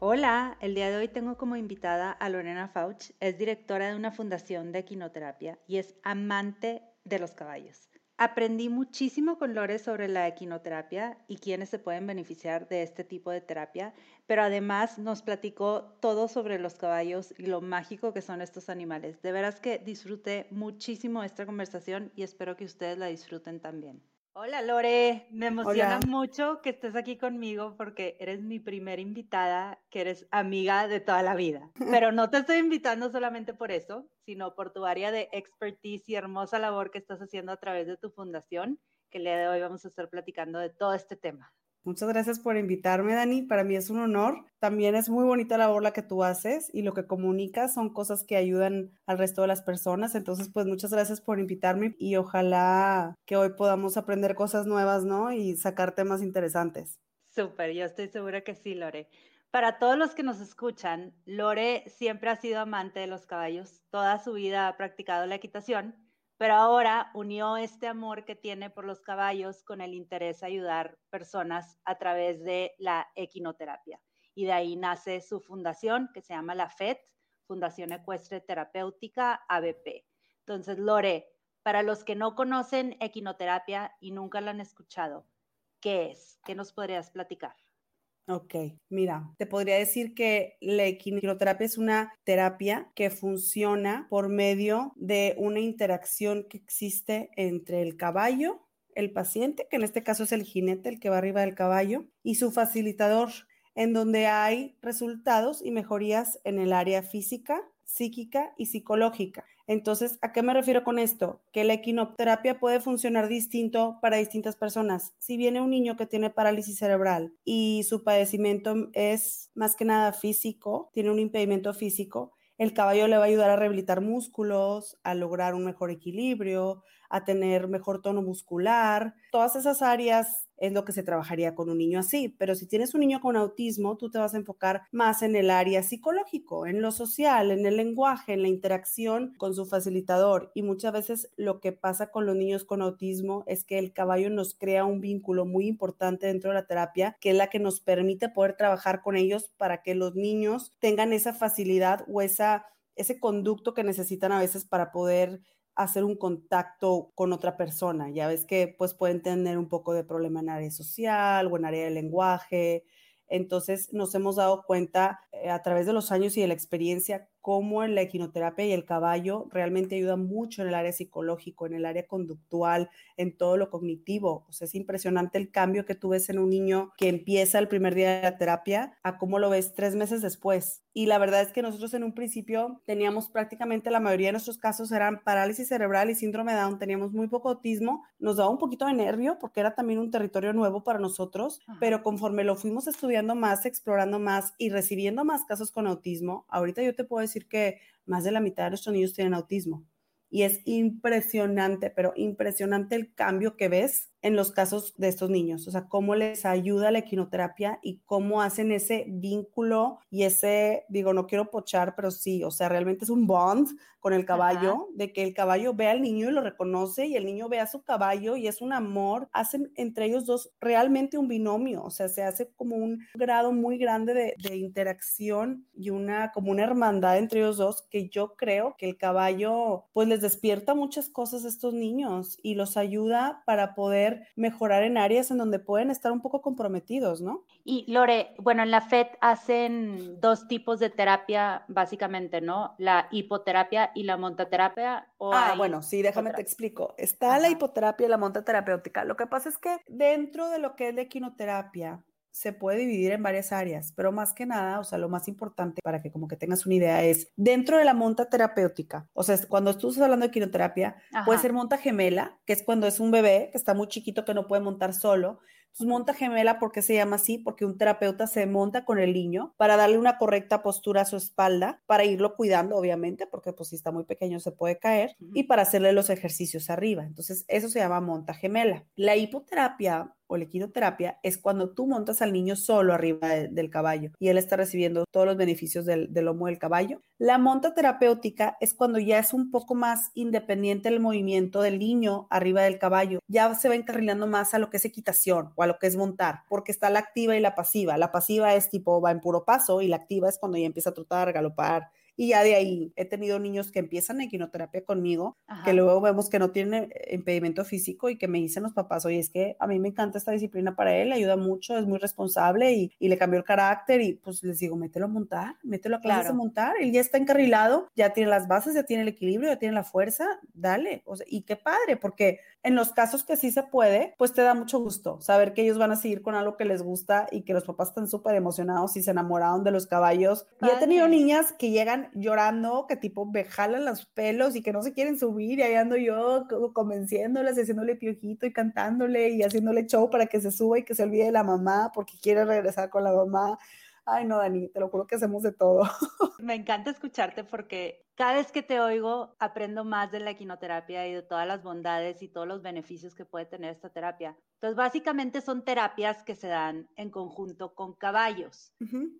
Hola, el día de hoy tengo como invitada a Lorena Fauch, es directora de una fundación de equinoterapia y es amante de los caballos. Aprendí muchísimo con Lore sobre la equinoterapia y quiénes se pueden beneficiar de este tipo de terapia, pero además nos platicó todo sobre los caballos y lo mágico que son estos animales. De veras que disfruté muchísimo esta conversación y espero que ustedes la disfruten también. Hola Lore, me emociona mucho que estés aquí conmigo porque eres mi primera invitada, que eres amiga de toda la vida. Pero no te estoy invitando solamente por eso, sino por tu área de expertise y hermosa labor que estás haciendo a través de tu fundación, que el día de hoy vamos a estar platicando de todo este tema. Muchas gracias por invitarme, Dani. Para mí es un honor. También es muy bonita la labor la que tú haces y lo que comunicas son cosas que ayudan al resto de las personas. Entonces, pues muchas gracias por invitarme y ojalá que hoy podamos aprender cosas nuevas, ¿no? Y sacar temas interesantes. Súper, yo estoy segura que sí, Lore. Para todos los que nos escuchan, Lore siempre ha sido amante de los caballos. Toda su vida ha practicado la equitación pero ahora unió este amor que tiene por los caballos con el interés de ayudar personas a través de la equinoterapia. Y de ahí nace su fundación que se llama la FET, Fundación Ecuestre Terapéutica ABP. Entonces, Lore, para los que no conocen equinoterapia y nunca la han escuchado, ¿qué es? ¿Qué nos podrías platicar? Ok, mira, te podría decir que la equinoterapia es una terapia que funciona por medio de una interacción que existe entre el caballo, el paciente, que en este caso es el jinete, el que va arriba del caballo, y su facilitador, en donde hay resultados y mejorías en el área física, psíquica y psicológica. Entonces, ¿a qué me refiero con esto? Que la equinoterapia puede funcionar distinto para distintas personas. Si viene un niño que tiene parálisis cerebral y su padecimiento es más que nada físico, tiene un impedimento físico, el caballo le va a ayudar a rehabilitar músculos, a lograr un mejor equilibrio, a tener mejor tono muscular. Todas esas áreas es lo que se trabajaría con un niño así. Pero si tienes un niño con autismo, tú te vas a enfocar más en el área psicológico, en lo social, en el lenguaje, en la interacción con su facilitador. Y muchas veces lo que pasa con los niños con autismo es que el caballo nos crea un vínculo muy importante dentro de la terapia, que es la que nos permite poder trabajar con ellos para que los niños tengan esa facilidad o esa, ese conducto que necesitan a veces para poder hacer un contacto con otra persona. Ya ves que pues pueden tener un poco de problema en área social o en área de lenguaje. Entonces nos hemos dado cuenta eh, a través de los años y de la experiencia cómo la equinoterapia y el caballo realmente ayudan mucho en el área psicológico, en el área conductual, en todo lo cognitivo. O sea, es impresionante el cambio que tú ves en un niño que empieza el primer día de la terapia a cómo lo ves tres meses después. Y la verdad es que nosotros en un principio teníamos prácticamente la mayoría de nuestros casos eran parálisis cerebral y síndrome de Down, teníamos muy poco autismo, nos daba un poquito de nervio porque era también un territorio nuevo para nosotros, pero conforme lo fuimos estudiando más, explorando más y recibiendo más casos con autismo, ahorita yo te puedo decir que más de la mitad de nuestros niños tienen autismo. Y es impresionante, pero impresionante el cambio que ves en los casos de estos niños, o sea, cómo les ayuda la equinoterapia y cómo hacen ese vínculo y ese, digo, no quiero pochar, pero sí, o sea, realmente es un bond con el caballo, de que el caballo ve al niño y lo reconoce y el niño ve a su caballo y es un amor, hacen entre ellos dos realmente un binomio, o sea, se hace como un grado muy grande de, de interacción y una, como una hermandad entre ellos dos que yo creo que el caballo pues les despierta muchas cosas a estos niños y los ayuda para poder mejorar en áreas en donde pueden estar un poco comprometidos, ¿no? Y Lore, bueno, en la FED hacen dos tipos de terapia, básicamente, ¿no? La hipoterapia y la montaterapia. ah, bueno, sí, déjame te explico. Está la hipoterapia y la montaterapéutica. Lo que pasa es que dentro de lo que es la equinoterapia, se puede dividir en varias áreas, pero más que nada, o sea, lo más importante para que como que tengas una idea es dentro de la monta terapéutica, o sea, cuando tú estás hablando de quinoterapia, puede ser monta gemela, que es cuando es un bebé que está muy chiquito que no puede montar solo, Entonces, monta gemela, ¿por qué se llama así? Porque un terapeuta se monta con el niño para darle una correcta postura a su espalda, para irlo cuidando, obviamente, porque pues si está muy pequeño se puede caer, y para hacerle los ejercicios arriba. Entonces, eso se llama monta gemela. La hipoterapia o la equinoterapia es cuando tú montas al niño solo arriba del caballo y él está recibiendo todos los beneficios del, lomo del caballo. La monta terapéutica es cuando ya es un poco más independiente el movimiento del niño arriba del caballo. Ya se va encarrilando más a lo que es equitación o a lo que es montar, porque está la activa y la pasiva. La pasiva es tipo va en puro paso y la activa es cuando ya empieza a trotar, galopar, y ya de ahí he tenido niños que empiezan equinoterapia conmigo, que luego vemos que no tienen eh, impedimento físico y que me dicen los papás, oye, es que a mí me encanta esta disciplina para él, le ayuda mucho, es muy responsable y, y, le cambió el carácter y pues les digo, mételo a montar, mételo a clases de montar, él ya está encarrilado, ya tiene las bases, ya tiene el equilibrio, ya tiene la fuerza, dale, o sea, y qué padre, porque en los casos que sí se puede, pues te da mucho gusto saber que ellos van a seguir con algo que les gusta y que los papás están súper emocionados y se enamoraron de los caballos. Y he tenido niñas que llegan llorando, que tipo me jalan los pelos y que no se quieren subir y ahí ando yo convenciéndolas, haciéndole piojito y cantándole y haciéndole show para que se suba y que se olvide de la mamá porque quiere regresar con la mamá. Ay, no, Dani, te lo juro que hacemos de todo. Me encanta escucharte porque cada vez que te oigo aprendo más de la equinoterapia y de todas las bondades y todos los beneficios que puede tener esta terapia. Entonces, básicamente son terapias que se dan en conjunto con caballos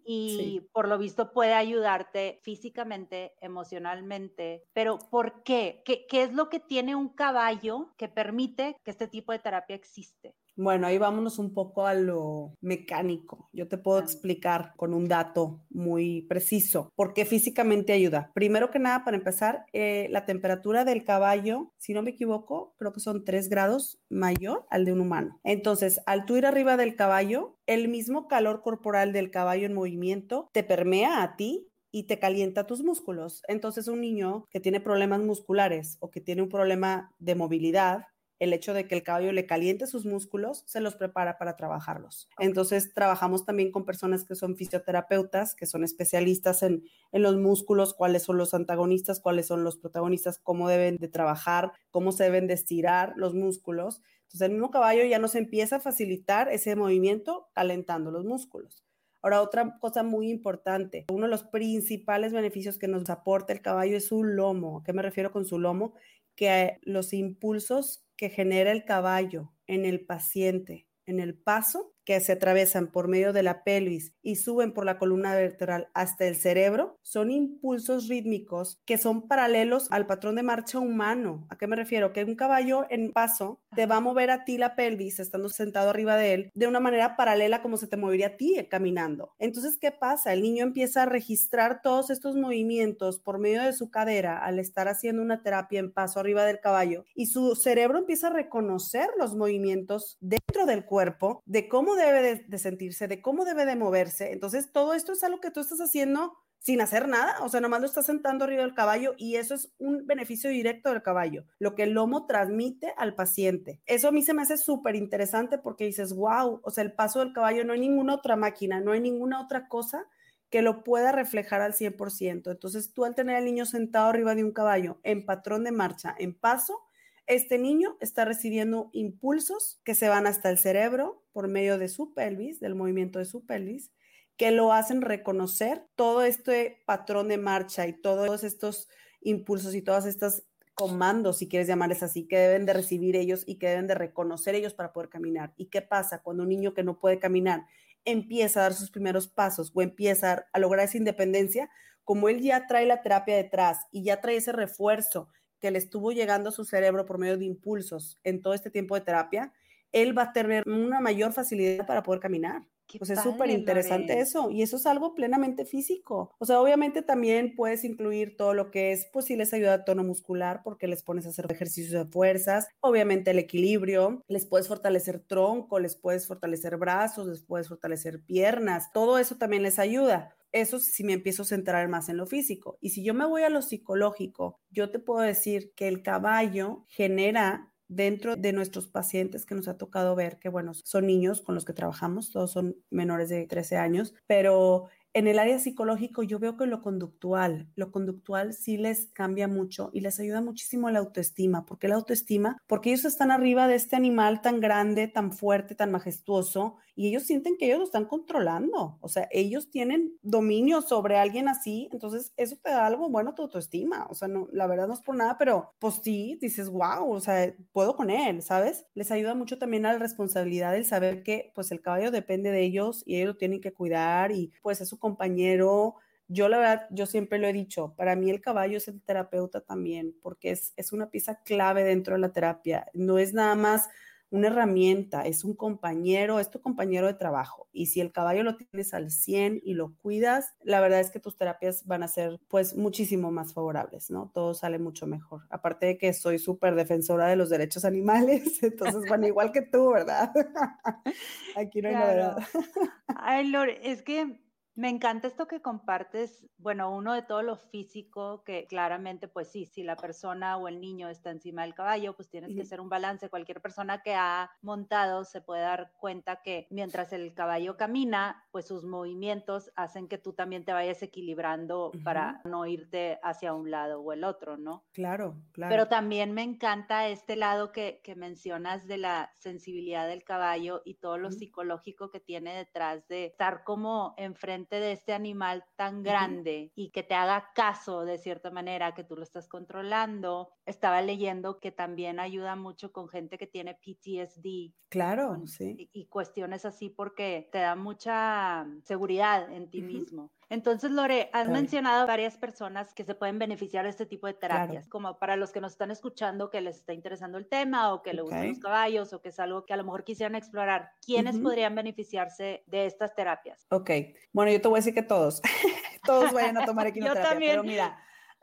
y por lo visto puede ayudarte físicamente, emocionalmente, pero ¿por qué? qué? ¿Qué es lo que tiene un caballo que permite que este tipo de terapia existe? Bueno, ahí vámonos un poco a lo mecánico. Yo te puedo explicar con un dato muy preciso por qué físicamente ayuda. Primero que nada, para empezar, eh, la temperatura del caballo, si no me equivoco, creo que son 3 grados mayor al de un humano. Entonces, al tú ir arriba del caballo, el mismo calor corporal del caballo en movimiento te permea a ti y te calienta tus músculos. Entonces, un niño que tiene problemas musculares o que tiene un problema de movilidad, el hecho de que el caballo le caliente sus músculos, se los prepara para trabajarlos. Entonces, trabajamos también con personas que son fisioterapeutas, que son especialistas en, los músculos, cuáles son los antagonistas, cuáles son los protagonistas, cómo deben de trabajar, cómo se deben de estirar los músculos. Entonces, el mismo caballo ya nos empieza a facilitar ese movimiento calentando los músculos. Ahora, otra cosa muy importante, uno de los principales beneficios que nos aporta el caballo es su lomo. ¿A qué me refiero con su lomo? Que los impulsos que genera el caballo en el paciente en el paso que se atravesan por medio de la pelvis y suben por la columna vertebral hasta el cerebro, son impulsos rítmicos que son paralelos al patrón de marcha humano. ¿A qué me refiero? Que un caballo en paso te va a mover a ti la pelvis estando sentado arriba de él de una manera paralela como se te movería a ti caminando. Entonces, ¿qué pasa? El niño empieza a registrar todos estos movimientos por medio de su cadera al estar haciendo una terapia en paso arriba del caballo y su cerebro empieza a reconocer los movimientos dentro del cuerpo de cómo debe de, sentirse, de cómo debe de moverse. Entonces, todo esto es algo que tú estás haciendo sin hacer nada, o sea, nomás lo estás sentando arriba del caballo y eso es un beneficio directo del caballo, lo que el lomo transmite al paciente. Eso a mí se me hace súper interesante porque dices, wow, o sea, el paso del caballo no hay ninguna otra máquina, no hay ninguna otra cosa que lo pueda reflejar al 100%. Entonces, tú al tener al niño sentado arriba de un caballo en patrón de marcha, en paso, este niño está recibiendo impulsos que se van hasta el cerebro por medio de su pelvis, del movimiento de su pelvis, que lo hacen reconocer todo este patrón de marcha y todos estos impulsos y todas estas comandos, si quieres llamarles así, que deben de recibir ellos y que deben de reconocer ellos para poder caminar. ¿Y qué pasa cuando un niño que no puede caminar empieza a dar sus primeros pasos o empieza a lograr esa independencia? Como él ya trae la terapia detrás y ya trae ese refuerzo que le estuvo llegando a su cerebro por medio de impulsos en todo este tiempo de terapia, él va a tener una mayor facilidad para poder caminar. pues es súper interesante eso y eso es algo plenamente físico. O sea, obviamente también puedes incluir todo lo que es, pues si les ayuda a tono muscular porque les pones a hacer ejercicios de fuerzas, obviamente el equilibrio, les puedes fortalecer tronco, les puedes fortalecer brazos, les puedes fortalecer piernas, todo eso también les ayuda eso si me empiezo a centrar más en lo físico. Y si yo me voy a lo psicológico, yo te puedo decir que el caballo genera dentro de nuestros pacientes que nos ha tocado ver, que bueno, son niños con los que trabajamos, todos son menores de 13 años, pero en el área psicológico yo veo que lo conductual, lo conductual sí les cambia mucho y les ayuda muchísimo la autoestima. ¿Por qué la autoestima? Porque ellos están arriba de este animal tan grande, tan fuerte, tan majestuoso y ellos sienten que ellos lo están controlando. O sea, ellos tienen dominio sobre alguien así, entonces eso te da algo bueno a tu autoestima. O sea, no, la verdad no es por nada, pero pues sí, dices, wow, o sea, puedo con él, ¿sabes? Les ayuda mucho también a la responsabilidad el saber que pues el caballo depende de ellos y ellos lo tienen que cuidar y pues es su compañero. Yo la verdad, yo siempre lo he dicho, para mí el caballo es el terapeuta también, porque es, es una pieza clave dentro de la terapia. No es nada más una herramienta, es un compañero, es tu compañero de trabajo. Y si el caballo lo tienes al 100 y lo cuidas, la verdad es que tus terapias van a ser pues muchísimo más favorables, ¿no? Todo sale mucho mejor. Aparte de que soy súper defensora de los derechos animales, entonces, bueno, igual que tú, ¿verdad? Aquí no hay novedad. Ay, Lore, es que me encanta esto que compartes, bueno, uno de todo lo físico, que claramente, pues sí, si la persona o el niño está encima del caballo, pues tienes que hacer un balance. Cualquier persona que ha montado se puede dar cuenta que mientras el caballo camina, pues sus movimientos hacen que tú también te vayas equilibrando para no irte hacia un lado o el otro, ¿no? Claro, claro. Pero también me encanta este lado que, mencionas de la sensibilidad del caballo y todo lo psicológico que tiene detrás de estar como enfrente de este animal tan grande y que te haga caso de cierta manera, que tú lo estás controlando. Estaba leyendo que también ayuda mucho con gente que tiene PTSD. Claro, sí. Y, cuestiones así porque te da mucha seguridad en ti mismo. Entonces, Lore, has mencionado varias personas que se pueden beneficiar de este tipo de terapias, como para los que nos están escuchando que les está interesando el tema o que le gustan los caballos o que es algo que a lo mejor quisieran explorar. ¿Quiénes podrían beneficiarse de estas terapias? Ok, bueno, yo te voy a decir que todos, todos vayan a tomar equinoterapia, yo también. pero mira,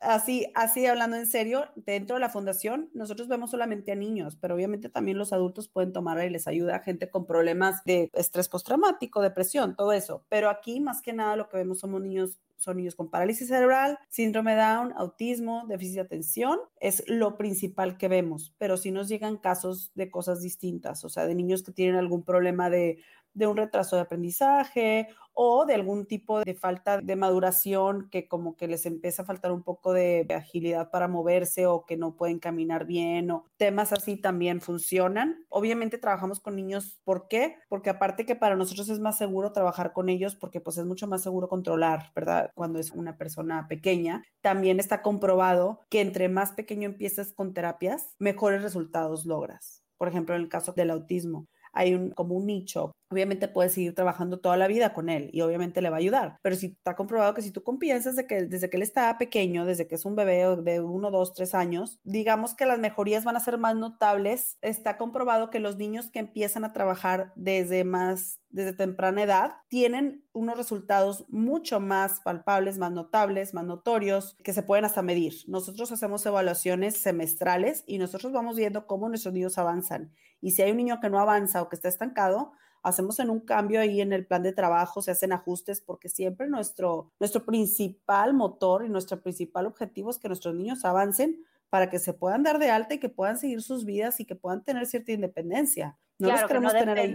así, así hablando en serio, dentro de la fundación nosotros vemos solamente a niños, pero obviamente también los adultos pueden tomar y les ayuda a gente con problemas de estrés postraumático, depresión, todo eso. Pero aquí más que nada lo que vemos somos niños son niños con parálisis cerebral, síndrome Down, autismo, déficit de atención, es lo principal que vemos, pero si nos llegan casos de cosas distintas, o sea, de niños que tienen algún problema de de un retraso de aprendizaje o de algún tipo de falta de maduración que como que les empieza a faltar un poco de agilidad para moverse o que no pueden caminar bien o temas así también funcionan. Obviamente trabajamos con niños, ¿por qué? Porque aparte que para nosotros es más seguro trabajar con ellos porque pues es mucho más seguro controlar, ¿verdad? Cuando es una persona pequeña, también está comprobado que entre más pequeño empiezas con terapias, mejores resultados logras. Por ejemplo, en el caso del autismo, hay un, como un nicho obviamente puedes seguir trabajando toda la vida con él y obviamente le va a ayudar. Pero si está comprobado que si tú piensas de que desde que él está pequeño, desde que es un bebé de uno, dos, tres años, digamos que las mejorías van a ser más notables. Está comprobado que los niños que empiezan a trabajar desde más desde temprana edad, tienen unos resultados mucho más palpables, más notables, más notorios, que se pueden hasta medir. Nosotros hacemos evaluaciones semestrales y nosotros vamos viendo cómo nuestros niños avanzan. Y si hay un niño que no avanza o que está estancado, hacemos en un cambio ahí en el plan de trabajo, se hacen ajustes porque siempre nuestro, nuestro principal motor y nuestro principal objetivo es que nuestros niños avancen para que se puedan dar de alta y que puedan seguir sus vidas y que puedan tener cierta independencia. No los queremos tener ahí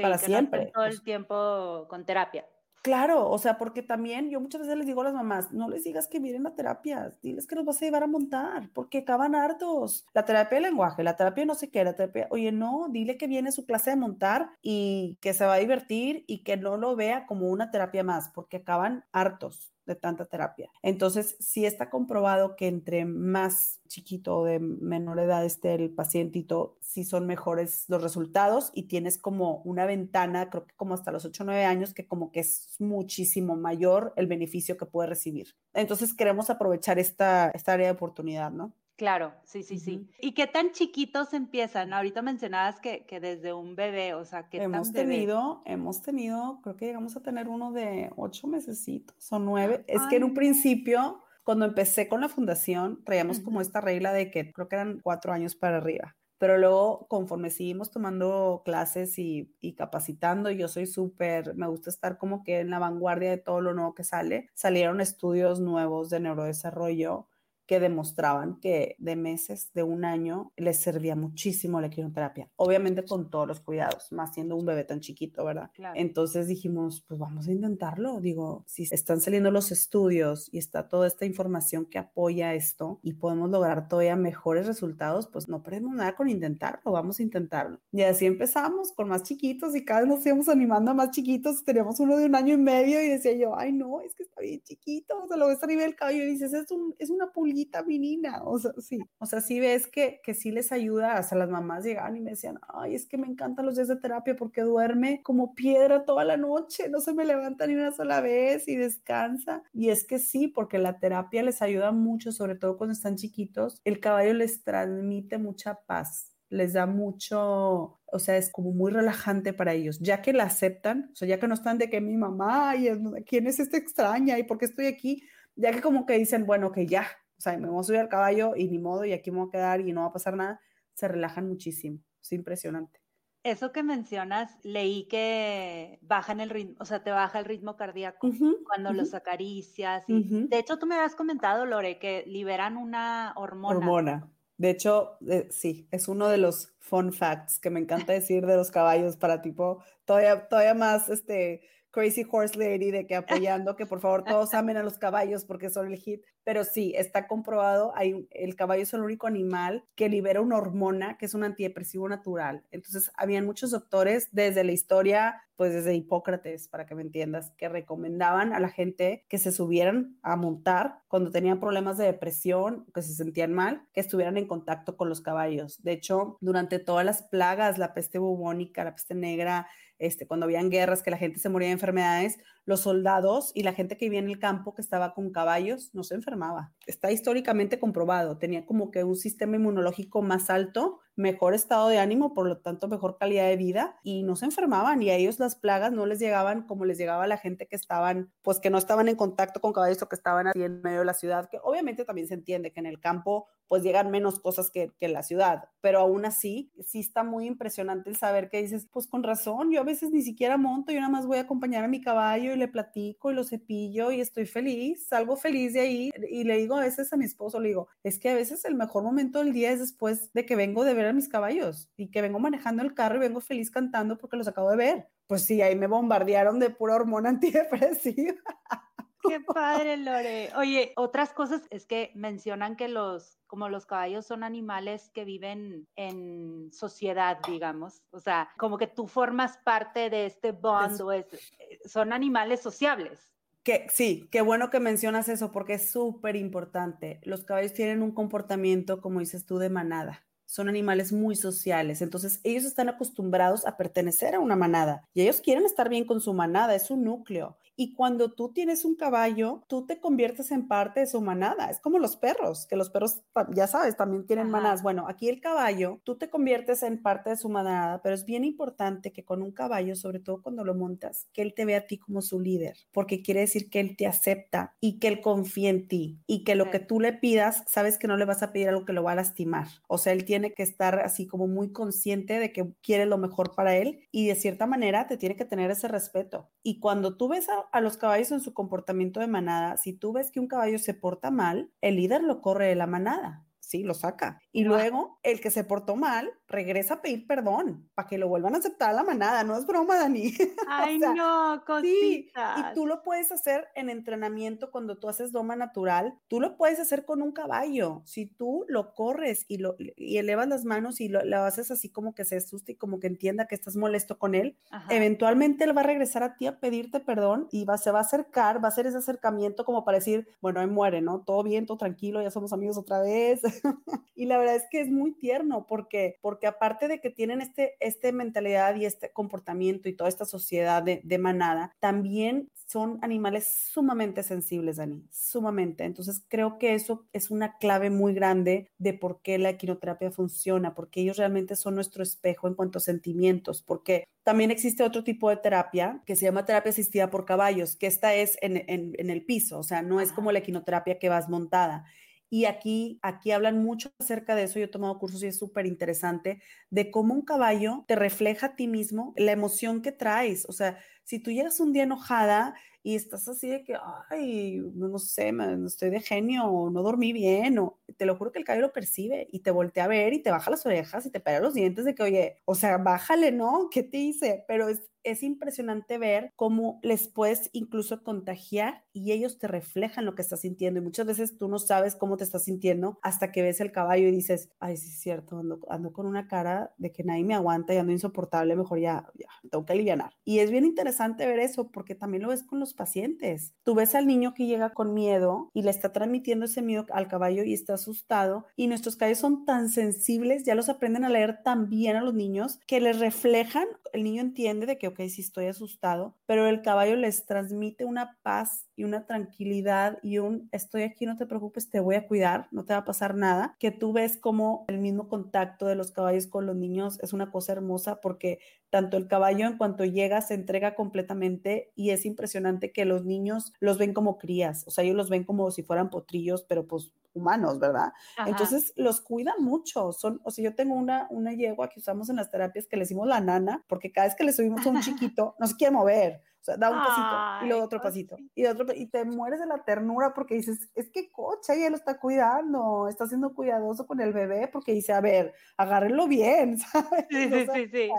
para siempre. todo el tiempo con terapia. Claro, o sea, porque también yo muchas veces les digo a las mamás, no les digas que miren la terapia, diles que los vas a llevar a montar, porque acaban hartos. La terapia de lenguaje, la terapia no sé qué, la terapia, oye, no, dile que viene su clase de montar y que se va a divertir y que no lo vea como una terapia más, porque acaban hartos de tanta terapia. Entonces, si está comprobado que entre más chiquito o de menor edad esté el pacientito, si son mejores los resultados y tienes como una ventana, creo que como hasta los 8 o 9 años, que como que es muchísimo mayor el beneficio que puede recibir. Entonces, queremos aprovechar esta, esta área de oportunidad, ¿no? Claro, sí, sí, sí. ¿Y qué tan chiquitos empiezan? Ahorita mencionabas que, que desde un bebé, o sea, que hemos tenido, hemos tenido, creo que llegamos a tener uno de ocho mesecitos o nueve. Es que en un principio, cuando empecé con la fundación, traíamos como esta regla de que creo que eran cuatro años para arriba. Pero luego, conforme seguimos tomando clases y, y capacitando, yo soy súper, me gusta estar como que en la vanguardia de todo lo nuevo que sale. Salieron estudios nuevos de neurodesarrollo que demostraban que de meses, de un año, les servía muchísimo la equinoterapia. Obviamente con todos los cuidados, más siendo un bebé tan chiquito, ¿verdad? Entonces dijimos, pues vamos a intentarlo. Digo, si están saliendo los estudios y está toda esta información que apoya esto y podemos lograr todavía mejores resultados, pues no perdemos nada con intentarlo, vamos a intentarlo. Y así empezamos con más chiquitos y cada vez nos íbamos animando a más chiquitos. Teníamos uno de un año y medio y decía yo, ay no, es que está bien chiquito, o sea, lo ves arriba del cabello y dices, es, un, es una pulguita menina, o sea, sí, o sea, sí ves que, que sí les ayuda, hasta las mamás llegaban y me decían, ay, es que me encantan los días de terapia porque duerme como piedra toda la noche, no se me levanta ni una sola vez y descansa. Y es que sí, porque la terapia les ayuda mucho, sobre todo cuando están chiquitos, el caballo les transmite mucha paz les da mucho, o sea, es como muy relajante para ellos, ya que la aceptan, o sea, ya que no están de que mi mamá, y quién es esta extraña y por qué estoy aquí, ya que como que dicen, bueno, que ya, sea, me voy a subir al caballo y ni modo, y aquí me voy a quedar y no va a pasar nada, se relajan muchísimo, es impresionante. Eso que mencionas, leí que bajan el ritmo, o sea, te baja el ritmo cardíaco cuando los acaricias. Y, De hecho, tú me habías comentado, Lore, que liberan una hormona. Hormona. De hecho, eh, sí, es uno de los fun facts que me encanta decir de los caballos para tipo todavía, todavía más este Crazy Horse Lady de que apoyando que por favor todos amen a los caballos porque son el hit. Pero sí, está comprobado, hay, el caballo es el único animal que libera una hormona que es un antidepresivo natural. Entonces, habían muchos doctores desde la historia, pues desde Hipócrates, para que me entiendas, que recomendaban a la gente que se subieran a montar cuando tenían problemas de depresión, que se sentían mal, que estuvieran en contacto con los caballos. De hecho, durante todas las plagas, la peste bubónica, la peste negra, este, cuando habían guerras, que la gente se moría de enfermedades, los soldados y la gente que vivía en el campo que estaba con caballos no se enfermaba. Está históricamente comprobado, tenía como que un sistema inmunológico más alto, mejor estado de ánimo, por lo tanto mejor calidad de vida y no se enfermaban y a ellos las plagas no les llegaban como les llegaba a la gente que estaban, pues que no estaban en contacto con caballos o que estaban así en medio de la ciudad, que obviamente también se entiende que en el campo pues llegan menos cosas que, que en la ciudad, pero aún así sí está muy impresionante el saber que dices, pues con razón, yo a veces ni siquiera monto, yo nada más voy a acompañar a mi caballo y le platico y lo cepillo y estoy feliz, salgo feliz de ahí y le digo a veces a mi esposo, le digo, es que a veces el mejor momento del día es después de que vengo de ver a mis caballos y que vengo manejando el carro y vengo feliz cantando porque los acabo de ver. Pues sí, ahí me bombardearon de pura hormona antidepresiva. Qué padre, Lore. Oye, otras cosas es que mencionan que los, como los caballos son animales que viven en sociedad, digamos. O sea, como que tú formas parte de este bond, o es, son animales sociables. Que, sí, qué bueno que mencionas eso porque es súper importante. Los caballos tienen un comportamiento, como dices tú, de manada son animales muy sociales, entonces ellos están acostumbrados a pertenecer a una manada y ellos quieren estar bien con su manada, es un núcleo. Y cuando tú tienes un caballo, tú te conviertes en parte de su manada. Es como los perros, que los perros, ya sabes, también tienen manadas. Bueno, aquí el caballo, tú te conviertes en parte de su manada, pero es bien importante que con un caballo, sobre todo cuando lo montas, que él te vea a ti como su líder, porque quiere decir que él te acepta y que él confía en ti y que lo que tú le pidas, sabes que no le vas a pedir algo que lo va a lastimar. O sea, él tiene tiene que estar así como muy consciente de que quiere lo mejor para él y de cierta manera te tiene que tener ese respeto. Y cuando tú ves a, los caballos en su comportamiento de manada, si tú ves que un caballo se porta mal, el líder lo corre de la manada sí, lo saca. Y luego el que se portó mal regresa a pedir perdón para que lo vuelvan a aceptar a la manada. No es broma, Dani. Ay, no, cosita. y tú lo puedes hacer en entrenamiento cuando tú haces doma natural. Tú lo puedes hacer con un caballo. Si tú lo corres y, lo, y elevas las manos y lo, haces así como que se asuste y como que entienda que estás molesto con él, eventualmente él va a regresar a ti a pedirte perdón y va, se va a acercar, va a hacer ese acercamiento como para decir, bueno, ahí muere, ¿no? Todo bien, todo tranquilo, ya somos amigos otra vez. y la verdad es que es muy tierno porque, porque aparte de que tienen este, este mentalidad y este comportamiento y toda esta sociedad de, de manada, también son animales sumamente sensibles, Dani, sumamente. Entonces creo que eso es una clave muy grande de por qué la equinoterapia funciona, porque ellos realmente son nuestro espejo en cuanto a sentimientos, porque también existe otro tipo de terapia que se llama terapia asistida por caballos, que esta es en, en, en el piso, o sea, no es como la equinoterapia que vas montada. Y aquí, aquí hablan mucho acerca de eso. Yo he tomado cursos y es súper interesante de cómo un caballo te refleja a ti mismo la emoción que traes. O sea, si tú llegas un día enojada y estás así de que, ay, no sé, no estoy de genio, o no dormí bien, o te lo juro que el caballo lo percibe y te voltea a ver y te baja las orejas y te pega los dientes de que, oye, o sea, bájale, ¿no? ¿Qué te hice? Pero es, es impresionante ver cómo les puedes incluso contagiar y ellos te reflejan lo que estás sintiendo. Y muchas veces tú no sabes cómo te estás sintiendo hasta que ves el caballo y dices, ay, sí es cierto, ando, ando con una cara de que nadie me aguanta y ando insoportable, mejor ya, ya, tengo que aliviar. Y es bien interesante ver eso porque también lo ves con los pacientes. Tú ves al niño que llega con miedo y le está transmitiendo ese miedo al caballo y está asustado y nuestros caballos son tan sensibles, ya los aprenden a leer tan bien a los niños que les reflejan, el niño entiende de que ok, sí estoy asustado, pero el caballo les transmite una paz y una tranquilidad y un estoy aquí, no te preocupes, te voy a cuidar, no te va a pasar nada, que tú ves como el mismo contacto de los caballos con los niños es una cosa hermosa porque tanto el caballo en cuanto llega se entrega completamente y es impresionante que los niños los ven como crías, o sea, ellos los ven como si fueran potrillos, pero pues humanos, ¿verdad? Entonces los cuidan mucho. Son, o sea, yo tengo una, una yegua que usamos en las terapias que le decimos la nana, porque cada vez que le subimos a un chiquito, no se quiere mover. O sea, da un pasito y luego otro pasito y otro y te mueres de la ternura porque dices, es que cocha, ella lo está cuidando, está siendo cuidadoso con el bebé porque dice, a ver, agárrenlo bien, ¿sabes? Sí, sí, sí, sí.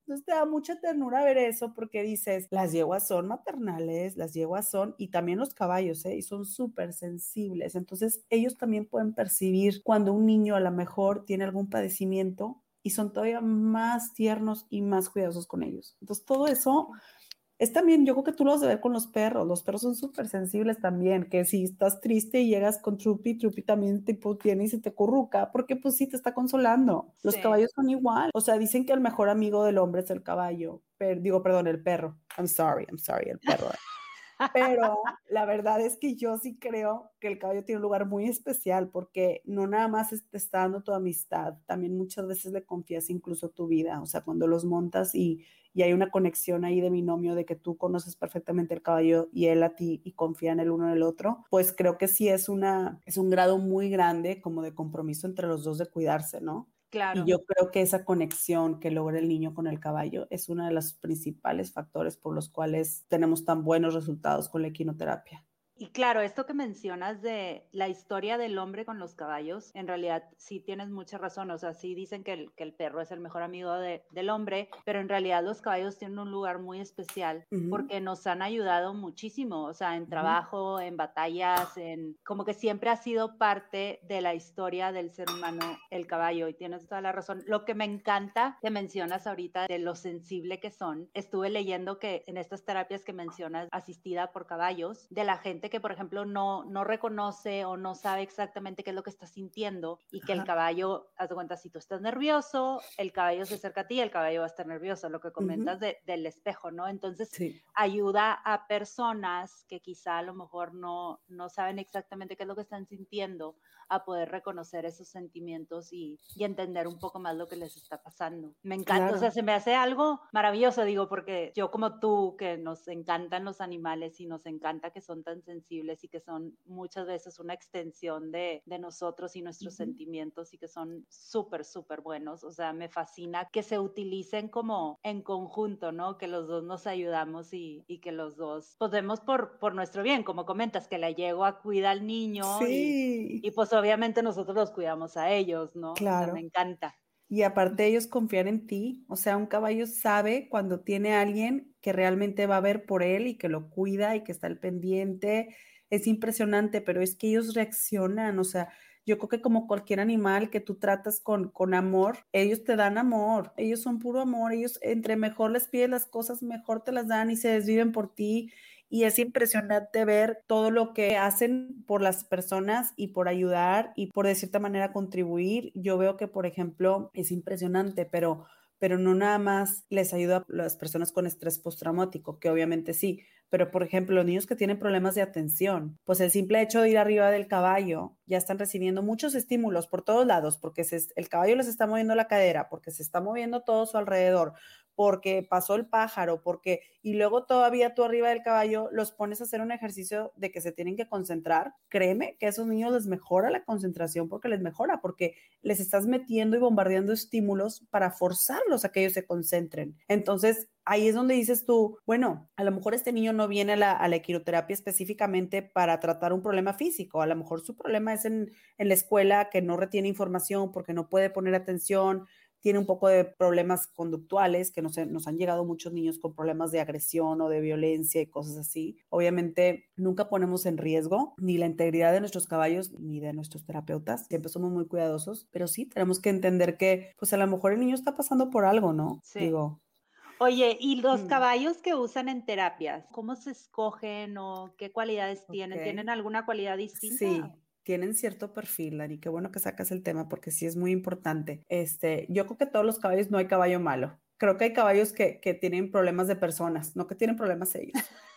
Entonces te da mucha ternura ver eso porque dices, las yeguas son maternales, las yeguas son, y también los caballos, ¿eh? Y son súper sensibles. Entonces ellos también pueden percibir cuando un niño a lo mejor tiene algún padecimiento y son todavía más tiernos y más cuidadosos con ellos. Entonces todo eso es también, yo creo que tú lo vas a ver con los perros, los perros son súper sensibles también, que si estás triste y llegas con Trupi, Trupi también te tiene y se te curruca, porque pues sí te está consolando. Los caballos son igual, o sea, dicen que el mejor amigo del hombre es el caballo, pero, digo, perdón, el perro. I'm sorry, I'm sorry, el perro. Pero la verdad es que yo sí creo que el caballo tiene un lugar muy especial porque no nada más te está dando tu amistad, también muchas veces le confías incluso tu vida, o sea, cuando los montas y y hay una conexión ahí de binomio de que tú conoces perfectamente el caballo y él a ti y confían el uno en el otro, pues creo que sí es una es un grado muy grande como de compromiso entre los dos de cuidarse, ¿no? Claro. Y yo creo que esa conexión que logra el niño con el caballo es uno de los principales factores por los cuales tenemos tan buenos resultados con la equinoterapia. Y claro, esto que mencionas de la historia del hombre con los caballos, en realidad sí tienes mucha razón. O sea, sí dicen que el, que el perro es el mejor amigo del hombre, pero en realidad los caballos tienen un lugar muy especial porque nos han ayudado muchísimo. O sea, en trabajo, en batallas, en como que siempre ha sido parte de la historia del ser humano el caballo. Y tienes toda la razón. Lo que me encanta que mencionas ahorita de lo sensible que son, estuve leyendo que en estas terapias que mencionas, asistida por caballos, de la gente que, por ejemplo, no, no reconoce o no sabe exactamente qué es lo que está sintiendo y que el caballo, haz de cuenta, si tú estás nervioso, el caballo se acerca a ti, el caballo va a estar nervioso, lo que comentas del espejo, ¿no? Entonces, ayuda a personas que quizá a lo mejor no, no saben exactamente qué es lo que están sintiendo a poder reconocer esos sentimientos y, y entender un poco más lo que les está pasando. Me encanta, o sea, se me hace algo maravilloso, digo, porque yo como tú, que nos encantan los animales y nos encanta que son tan sensibles, y que son muchas veces una extensión de, de nosotros y nuestros sentimientos y que son súper, súper buenos. O sea, me fascina que se utilicen como en conjunto, ¿no? Que los dos nos ayudamos y, y que los dos podemos por, por nuestro bien, como comentas, que la a cuida al niño sí. y, pues obviamente nosotros los cuidamos a ellos, ¿no? Claro. me encanta. Y aparte ellos confían en ti, o sea, un caballo sabe cuando tiene alguien que realmente va a ver por él y que lo cuida y que está al pendiente. Es impresionante, pero es que ellos reaccionan, o sea, yo creo que como cualquier animal que tú tratas con, con amor, ellos te dan amor, ellos son puro amor, ellos entre mejor les pides las cosas, mejor te las dan y se desviven por ti y es impresionante ver todo lo que hacen por las personas y por ayudar y por de cierta manera contribuir. Yo veo que, por ejemplo, es impresionante, pero pero no nada más les ayuda a las personas con estrés postraumático, que obviamente sí, pero por ejemplo, los niños que tienen problemas de atención, pues el simple hecho de ir arriba del caballo ya están recibiendo muchos estímulos por todos lados, porque el caballo les está moviendo la cadera, porque se está moviendo todo su alrededor, porque pasó el pájaro, porque, y luego todavía tú arriba del caballo los pones a hacer un ejercicio de que se tienen que concentrar, créeme que a esos niños les mejora la concentración porque les mejora, porque les estás metiendo y bombardeando estímulos para forzarlos a que ellos se concentren. Entonces, ahí es donde dices tú, bueno, a lo mejor este niño no viene a la, a equiroterapia específicamente para tratar un problema físico, a lo mejor su problema es en, en la escuela que no retiene información porque no puede poner atención, tiene un poco de problemas conductuales, que nos, nos, han llegado muchos niños con problemas de agresión o de violencia y cosas así. Obviamente, nunca ponemos en riesgo ni la integridad de nuestros caballos ni de nuestros terapeutas. Siempre somos muy cuidadosos, pero sí tenemos que entender que, pues a lo mejor el niño está pasando por algo, ¿no? Sí. Digo, Oye, ¿y los mm. caballos que usan en terapias, cómo se escogen o qué cualidades tienen? ¿Tienen alguna cualidad distinta? Sí, tienen cierto perfil, Lani. Qué bueno que sacas el tema porque sí es muy importante. Este, yo creo que todos los caballos no hay caballo malo. Creo que hay caballos que, que tienen problemas de personas, no que tienen problemas ellos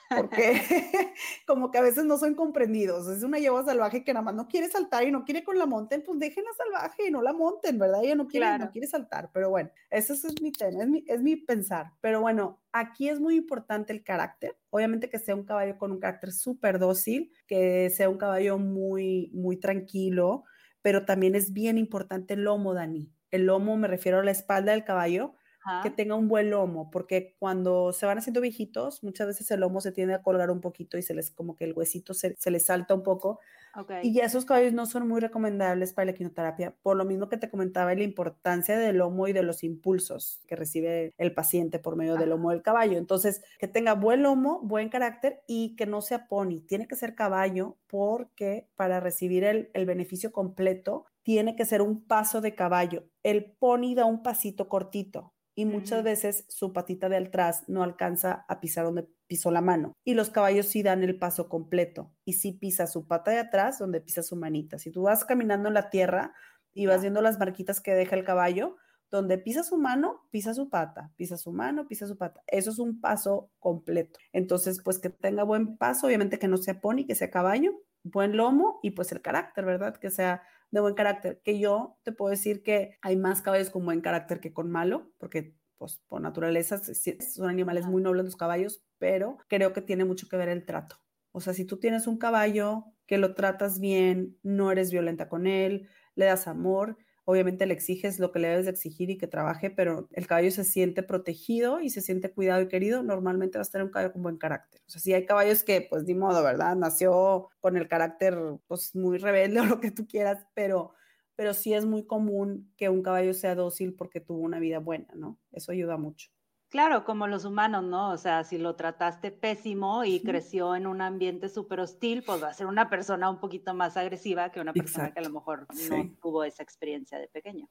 porque como que a veces no son comprendidos. Es una yegua salvaje que nada más no quiere saltar y no quiere con la monten, pues déjenla salvaje y no la monten, ¿verdad? Ella no quiere, no quiere saltar, pero bueno, ese es mi tema, es mi, es mi pensar. Pero bueno, aquí es muy importante el carácter. Obviamente que sea un caballo con un carácter súper dócil, que sea un caballo muy, muy tranquilo, pero también es bien importante el lomo, Dani. El lomo me refiero a la espalda del caballo, que tenga un buen lomo, porque cuando se van haciendo viejitos, muchas veces el lomo se tiende a colgar un poquito y se les como que el huesito se, se les salta un poco. Okay. Y esos caballos no son muy recomendables para la equinoterapia, por lo mismo que te comentaba la importancia del lomo y de los impulsos que recibe el paciente por medio del lomo del caballo. Entonces, que tenga buen lomo, buen carácter y que no sea pony. Tiene que ser caballo porque para recibir el, el beneficio completo tiene que ser un paso de caballo. El pony da un pasito cortito, y muchas veces su patita de atrás no alcanza a pisar donde pisó la mano. Y los caballos sí dan el paso completo y sí pisa su pata de atrás donde pisa su manita. Si tú vas caminando en la tierra y vas viendo las marquitas que deja el caballo, donde pisa su mano, pisa su pata, pisa su mano, pisa su pata. Eso es un paso completo. Entonces, pues que tenga buen paso, obviamente que no sea pony, que sea caballo, buen lomo y pues el carácter, ¿verdad? Que sea de buen carácter, que yo te puedo decir que hay más caballos con buen carácter que con malo, porque pues por naturaleza son animales muy nobles los caballos, pero creo que tiene mucho que ver el trato. O sea, si tú tienes un caballo que lo tratas bien, no eres violenta con él, le das amor, obviamente le exiges lo que le debes de exigir y que trabaje, pero el caballo se siente protegido y se siente cuidado y querido, normalmente vas a tener un caballo con buen carácter. O sea, si hay caballos que, pues, ni modo, ¿verdad? Nació con el carácter, pues, muy rebelde o lo que tú quieras, pero, pero sí es muy común que un caballo sea dócil porque tuvo una vida buena, ¿no? Eso ayuda mucho. Claro, como los humanos, ¿no? O sea, si lo trataste pésimo y creció en un ambiente súper hostil, pues va a ser una persona un poquito más agresiva que una persona que a lo mejor no tuvo esa experiencia de pequeño.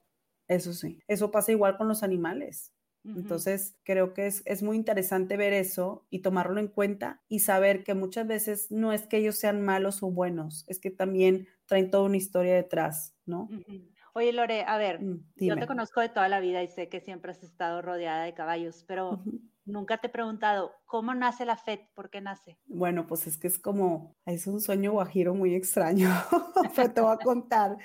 Eso sí, eso pasa igual con los animales. Entonces, creo que es, es, muy interesante ver eso y tomarlo en cuenta y saber que muchas veces no es que ellos sean malos o buenos, es que también traen toda una historia detrás, ¿no? Oye, Lore, a ver, mm, yo te conozco de toda la vida y sé que siempre has estado rodeada de caballos, pero nunca te he preguntado, ¿cómo nace la FED? ¿Por qué nace? Bueno, pues es que es como, es un sueño guajiro muy extraño, pero te voy a contar.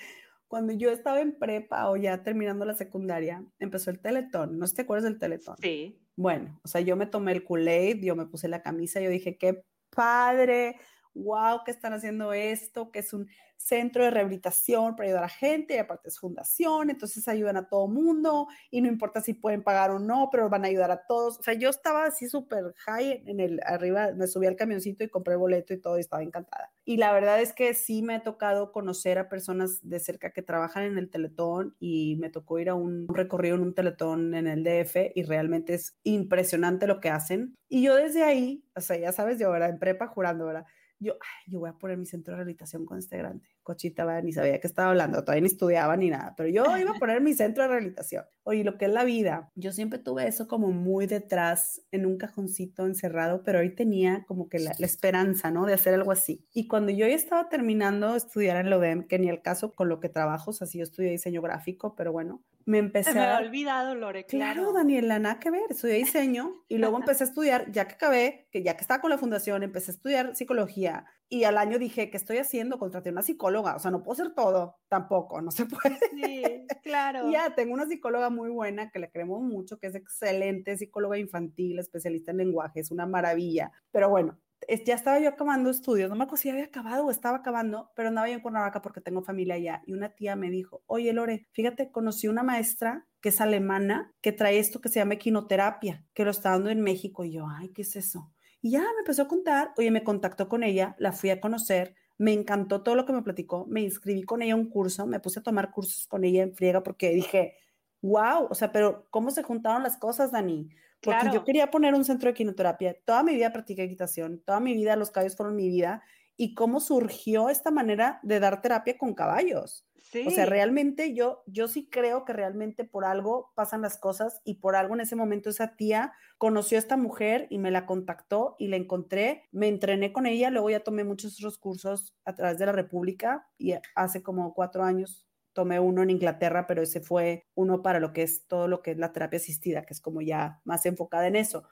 Cuando yo estaba en prepa o ya terminando la secundaria, empezó el teletón. ¿No te acuerdas del teletón? Sí. Bueno, o sea, yo me tomé el Kool-Aid, yo me puse la camisa, yo dije, qué padre, wow, que están haciendo esto, que es un centro de rehabilitación para ayudar a gente, y aparte es fundación, entonces ayudan a todo mundo y no importa si pueden pagar o no, pero van a ayudar a todos. O sea, yo estaba así súper high en el arriba, me subí al camioncito y compré el boleto y todo y estaba encantada. Y la verdad es que sí me ha tocado conocer a personas de cerca que trabajan en el Teletón y me tocó ir a un recorrido en un Teletón en el DF y realmente es impresionante lo que hacen. Y yo desde ahí, o sea, ya sabes, yo, ¿verdad? En prepa jurando, ¿verdad? Yo, yo voy a poner mi centro de rehabilitación con este grande. Cochita, ¿verdad? ni sabía que estaba hablando, todavía ni estudiaba ni nada, pero yo iba a poner mi centro de rehabilitación. Oye, lo que es la vida, yo siempre tuve eso como muy detrás, en un cajoncito encerrado, pero hoy tenía como que la, esperanza, ¿no? De hacer algo así. Y cuando yo ya estaba terminando de estudiar en la UDEM, que ni el caso con lo que trabajo, o sea, sí yo estudié diseño gráfico, pero bueno, me empecé me a... olvidado, Lore, claro. Claro, Daniela, nada que ver, estudié diseño y luego empecé a estudiar, ya que acabé, que ya que estaba con la fundación, empecé a estudiar psicología y al año dije, ¿qué estoy haciendo? Contraté una psicóloga, o sea, no puedo hacer todo, tampoco, no se puede. Sí, claro. ya, tengo una psicóloga muy buena que le queremos mucho, que es excelente psicóloga infantil, especialista en lenguaje, es una maravilla, pero bueno, ya estaba yo acabando estudios, no me acuerdo si había acabado o estaba acabando, pero andaba yo en Cuernavaca porque tengo familia allá y una tía me dijo, oye Lore, fíjate, conocí una maestra que es alemana, que trae esto que se llama equinoterapia, que lo está dando en México y yo, ay, ¿qué es eso? Y ya me empezó a contar, oye, me contactó con ella, la fui a conocer, me encantó todo lo que me platicó, me inscribí con ella a un curso, me puse a tomar cursos con ella en friega porque dije, wow, o sea, pero ¿cómo se juntaron las cosas, Dani? Porque yo quería poner un centro de quinoterapia. Toda mi vida practiqué equitación, toda mi vida los caballos fueron mi vida. ¿Y cómo surgió esta manera de dar terapia con caballos? Sí. O sea, realmente yo, yo sí creo que realmente por algo pasan las cosas y por algo en ese momento esa tía conoció a esta mujer y me la contactó y la encontré, me entrené con ella, luego ya tomé muchos otros cursos a través de la República y hace como cuatro años tomé uno en Inglaterra, pero ese fue uno para lo que es todo lo que es la terapia asistida, que es como ya más enfocada en eso.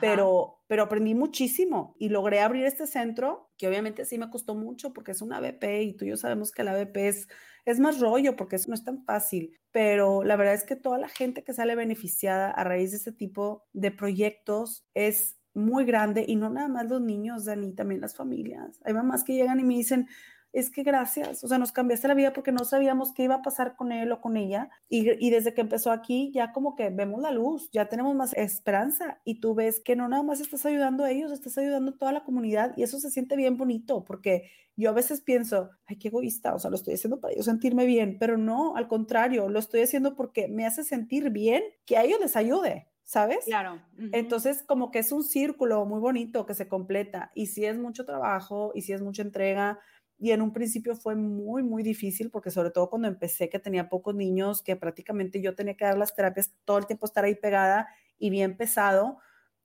Pero, pero aprendí muchísimo y logré abrir este centro, que obviamente sí me costó mucho porque es una BP y tú y yo sabemos que la BP es, es más rollo porque eso no es tan fácil, pero la verdad es que toda la gente que sale beneficiada a raíz de este tipo de proyectos es muy grande y no nada más los niños, Dani, también las familias. Hay mamás que llegan y me dicen, es que gracias, o sea, nos cambiaste la vida porque no sabíamos qué iba a pasar con él o con ella. Y, desde que empezó aquí, ya como que vemos la luz, ya tenemos más esperanza y tú ves que no nada más estás ayudando a ellos, estás ayudando a toda la comunidad y eso se siente bien bonito porque yo a veces pienso, ay, qué egoísta, o sea, lo estoy haciendo para yo sentirme bien, pero no, al contrario, lo estoy haciendo porque me hace sentir bien que a ellos les ayude. ¿sabes? Claro. Entonces, como que es un círculo muy bonito que se completa y si es mucho trabajo y si es mucha entrega, y en un principio fue muy, muy difícil porque sobre todo cuando empecé que tenía pocos niños, que prácticamente yo tenía que dar las terapias todo el tiempo estar ahí pegada y bien pesado,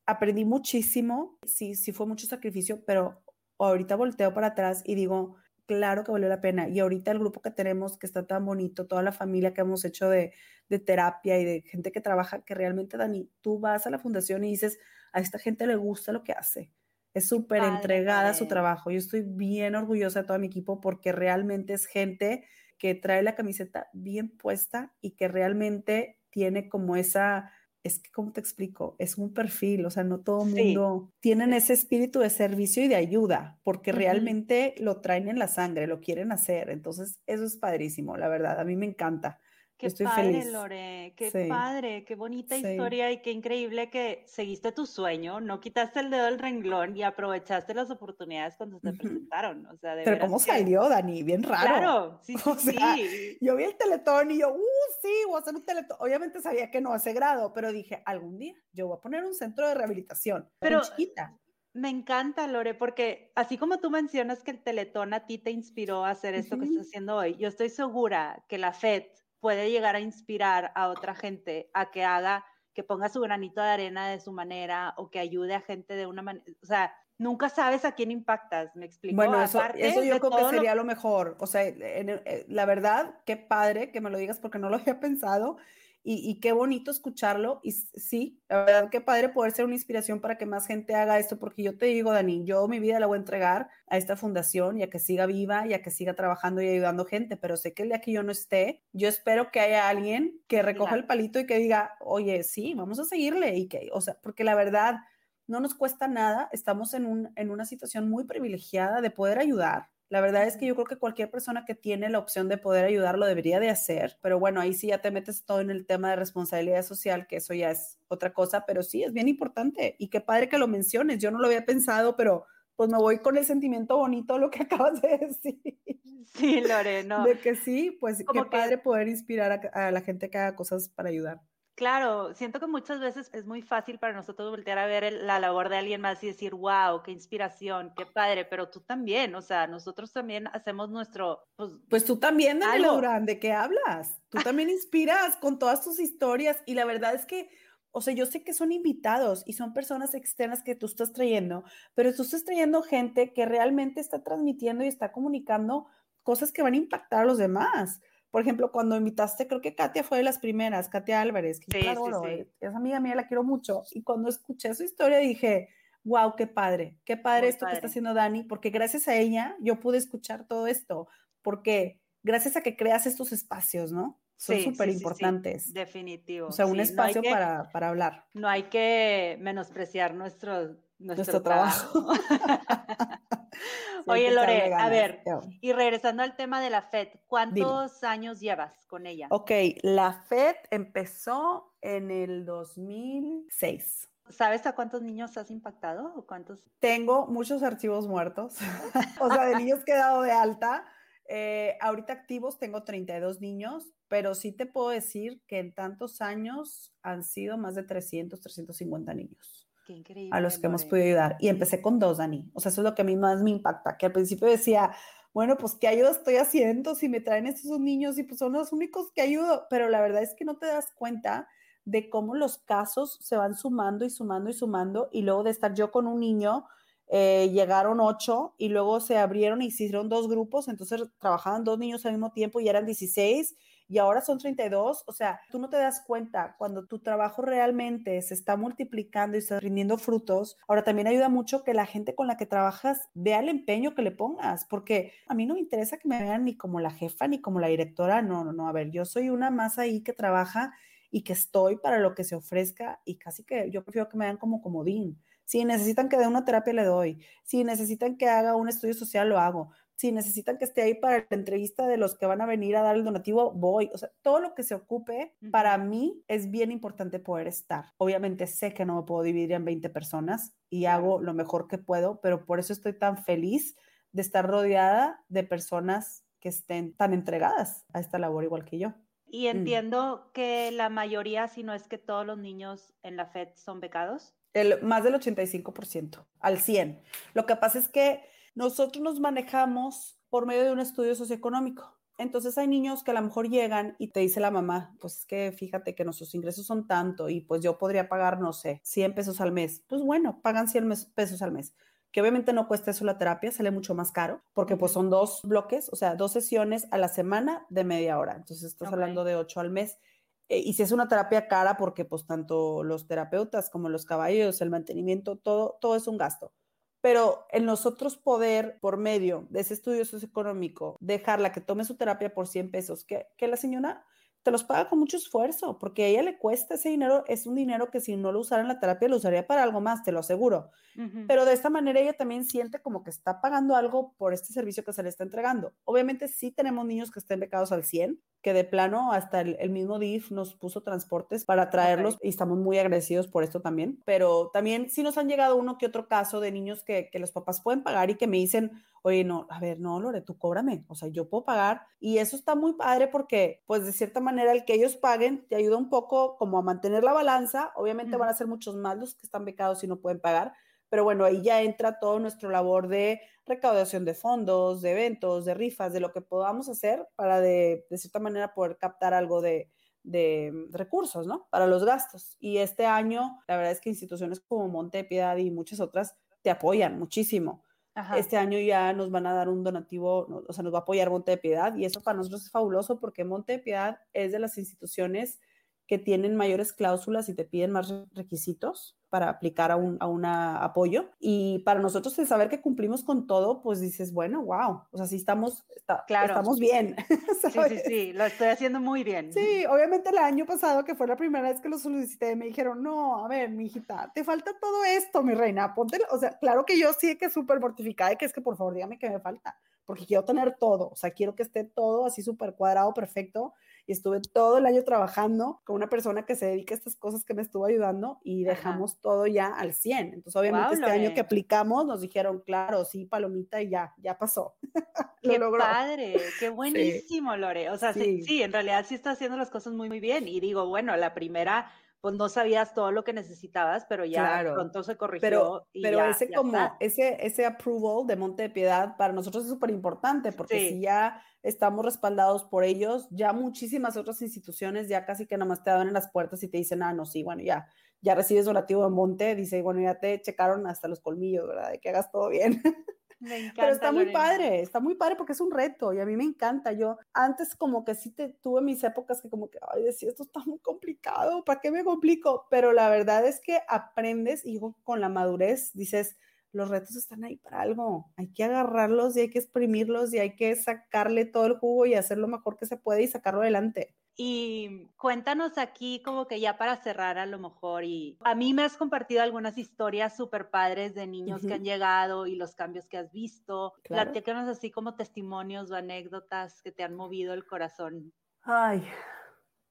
aprendí muchísimo, sí, sí fue mucho sacrificio, pero ahorita volteo para atrás y digo, claro que valió la pena. Y ahorita el grupo que tenemos, que está tan bonito, toda la familia que hemos hecho de, terapia y de gente que trabaja, que realmente, Dani, tú vas a la fundación y dices, a esta gente le gusta lo que hace es súper entregada a su trabajo. Yo estoy bien orgullosa de todo mi equipo porque realmente es gente que trae la camiseta bien puesta y que realmente tiene como esa, es que, ¿cómo te explico? Es un perfil, o sea, no todo el mundo tienen ese espíritu de servicio y de ayuda, porque realmente lo traen en la sangre, lo quieren hacer. Entonces, eso es padrísimo, la verdad, a mí me encanta. Qué Estoy padre, feliz. Lore, qué padre, qué bonita historia y qué increíble que seguiste tu sueño, no quitaste el dedo del renglón y aprovechaste las oportunidades cuando te presentaron. O sea, de Pero ¿cómo salió, Dani? Bien raro. Claro, sí, sí, sí. Yo vi el teletón y yo, uh, sí, voy a hacer un teletón. Obviamente sabía que no hace grado, pero dije, algún día yo voy a poner un centro de rehabilitación. Pero chiquita. Me encanta, Lore, porque así como tú mencionas que el Teletón a ti te inspiró a hacer esto que estás haciendo hoy, yo estoy segura que la FED puede llegar a inspirar a otra gente a que haga, que ponga su granito de arena de su manera o que ayude a gente de una manera, o sea, nunca sabes a quién impactas, me explico. Bueno, eso, eso yo creo que sería lo... mejor, o sea, eh, la verdad, qué padre que me lo digas porque no lo había pensado y, qué bonito escucharlo. Y sí, la verdad, qué padre poder ser una inspiración para que más gente haga esto, porque yo te digo, Dani, yo mi vida la voy a entregar a esta fundación y a que siga viva y a que siga trabajando y ayudando gente, pero sé que el día que yo no esté, yo espero que haya alguien que recoja el palito y que diga, oye, sí, vamos a seguirle y que, o sea, porque la verdad, no nos cuesta nada, estamos en, un, en una situación muy privilegiada de poder ayudar la verdad es que yo creo que cualquier persona que tiene la opción de poder ayudar lo debería de hacer, pero bueno, ahí sí ya te metes todo en el tema de responsabilidad social, que eso ya es otra cosa, pero sí, es bien importante y qué padre que lo menciones, yo no lo había pensado, pero pues me voy con el sentimiento bonito lo que acabas de decir. Sí, Loreno. De que sí, pues qué padre poder inspirar a, a la gente que haga cosas para ayudar. Claro, siento que muchas veces es muy fácil para nosotros voltear a ver la labor de alguien más y decir, wow, qué inspiración, qué padre, pero tú también, o sea, nosotros también hacemos nuestro... Pues, pues tú también, Daniela Durán, ¿de qué hablas? Tú también inspiras con todas tus historias y la verdad es que, o sea, yo sé que son invitados y son personas externas que tú estás trayendo, pero tú estás trayendo gente que realmente está transmitiendo y está comunicando cosas que van a impactar a los demás por ejemplo, cuando invitaste, creo que Katia fue de las primeras, Katia Álvarez, que sí, adoro, sí, sí. es amiga mía, la quiero mucho. Y cuando escuché su historia dije, wow, qué padre, qué padre Muy esto que está haciendo Dani, porque gracias a ella yo pude escuchar todo esto, porque gracias a que creas estos espacios, ¿no? Son súper importantes. definitivo. O sea, un no espacio que- para, para hablar. No hay que menospreciar nuestro, nuestro, Nuestro trabajo. Oye, Lore, a ver, Yo. y regresando al tema de la FED, ¿cuántos años llevas con ella? Ok, la FED empezó en el 2006. ¿Sabes a cuántos niños has impactado o cuántos? Tengo muchos archivos muertos, o sea, de niños que he dado de alta. Eh, ahorita activos tengo 32 niños, pero sí te puedo decir que en tantos años han sido más de 300, 350 niños Qué increíble. a los que hemos podido ayudar. Y empecé con dos, Dani. O sea, eso es lo que a mí más me impacta, que al principio decía, bueno, pues qué ayuda estoy haciendo si me traen estos niños y pues son los únicos que ayudo, pero la verdad es que no te das cuenta de cómo los casos se van sumando y sumando y sumando y luego de estar yo con un niño, eh, llegaron ocho y luego se abrieron y hicieron dos grupos, entonces trabajaban dos niños al mismo tiempo y eran 16 y ahora son 32, o sea, tú no te das cuenta cuando tu trabajo realmente se está multiplicando y está rindiendo frutos. Ahora también ayuda mucho que la gente con la que trabajas vea el empeño que le pongas, porque a mí no me interesa que me vean ni como la jefa ni como la directora, no, no, no, a ver, yo soy una más ahí que trabaja y que estoy para lo que se ofrezca y casi que yo prefiero que me vean como comodín. Si necesitan que dé una terapia, le doy. Si necesitan que haga un estudio social, lo hago. Si necesitan que esté ahí para la entrevista de los que van a venir a dar el donativo, voy. O sea, todo lo que se ocupe, para mí es bien importante poder estar. Obviamente sé que no me puedo dividir en 20 personas y hago lo mejor que puedo, pero por eso estoy tan feliz de estar rodeada de personas que estén tan entregadas a esta labor igual que yo. Y entiendo que la mayoría, si no es que todos los niños en la FED son becados. El, más del 85%, al 100. Lo que pasa es que nosotros nos manejamos por medio de un estudio socioeconómico. Entonces hay niños que a lo mejor llegan y te dice la mamá, pues es que fíjate que nuestros ingresos son tanto y pues yo podría pagar, no sé, 100 pesos al mes. Pues bueno, pagan 100 mes- pesos al mes. Que obviamente no cuesta eso la terapia, sale mucho más caro, porque pues son dos bloques, o sea, dos sesiones a la semana de media hora. Entonces estás Ok. hablando de 8 al mes. Eh, y si es una terapia cara, porque pues tanto los terapeutas como los caballos, el mantenimiento, todo, todo es un gasto. Pero en nosotros poder, por medio de ese estudio socioeconómico, dejarla que tome su terapia por 100 pesos, que, que la señora te los paga con mucho esfuerzo, porque a ella le cuesta ese dinero, es un dinero que si no lo usara en la terapia, lo usaría para algo más, te lo aseguro. Pero de esta manera ella también siente como que está pagando algo por este servicio que se le está entregando. Obviamente sí tenemos niños que estén becados al 100, que de plano hasta el, el mismo DIF nos puso transportes para traerlos y estamos muy agradecidos por esto también. Pero también sí nos han llegado uno que otro caso de niños que, que los papás pueden pagar y que me dicen, oye, no, a ver, no, Lore, tú cóbrame, o sea, yo puedo pagar. Y eso está muy padre porque, pues de cierta manera, el que ellos paguen te ayuda un poco como a mantener la balanza. Obviamente van a ser muchos más los que están becados y no pueden pagar, pero bueno, ahí ya entra todo nuestro labor de recaudación de fondos, de eventos, de rifas, de lo que podamos hacer para de, de cierta manera poder captar algo de, de recursos, ¿no? Para los gastos. Y este año, la verdad es que instituciones como Monte de Piedad y muchas otras te apoyan muchísimo. Ajá. Este año ya nos van a dar un donativo, o sea, nos va a apoyar Monte de Piedad y eso para nosotros es fabuloso porque Monte de Piedad es de las instituciones que tienen mayores cláusulas y te piden más re- requisitos para aplicar a un a una apoyo. Y para nosotros el saber que cumplimos con todo, pues dices, bueno, wow, o sea, sí estamos, está- Claro. estamos bien. Sí, sí, ¿sabes? sí, lo estoy haciendo muy bien. Sí, obviamente el año pasado, que fue la primera vez que lo solicité, me dijeron, no, a ver, mi hijita, te falta todo esto, mi reina, ponte, o sea, claro que yo sí que súper mortificada, de que es que por favor dígame qué me falta, porque quiero tener todo, o sea, quiero que esté todo así súper cuadrado, perfecto, y estuve todo el año trabajando con una persona que se dedica a estas cosas que me estuvo ayudando y Ajá. dejamos todo ya al 100. Entonces, obviamente, Guau, este año que aplicamos, nos dijeron, claro, sí, palomita, y ya, ya pasó. Lo Qué logró. padre, qué buenísimo, Lore. O sea, sí. Sí. sí, en realidad sí está haciendo las cosas muy, muy bien. Y digo, bueno, la primera, pues no sabías todo lo que necesitabas, pero ya Claro. pronto se corrigió. Pero, y pero ya- ese ya como, está. ese, ese approval de Monte de Piedad para nosotros es súper importante porque Sí. si ya estamos respaldados por ellos, ya muchísimas otras instituciones ya casi que nomás te abren las puertas y te dicen, ah, no, sí, bueno, ya, ya recibes donativo de Monte, dice, bueno, ya te checaron hasta los colmillos, ¿verdad? De que hagas todo bien. Me encanta. Pero está muy padre, está muy padre porque es un reto y a mí me encanta. Yo antes como que sí te, tuve mis épocas que como que, ay, decía, esto está muy complicado, ¿para qué me complico? Pero la verdad es que aprendes y con la madurez dices, los retos están ahí para algo. Hay que agarrarlos y hay que exprimirlos y hay que sacarle todo el jugo y hacer lo mejor que se puede y sacarlo adelante. Y cuéntanos aquí como que ya para cerrar a lo mejor y a mí me has compartido algunas historias súper padres de niños que han llegado y los cambios que has visto. Claro. Platícanos así como testimonios o anécdotas que te han movido el corazón. Ay,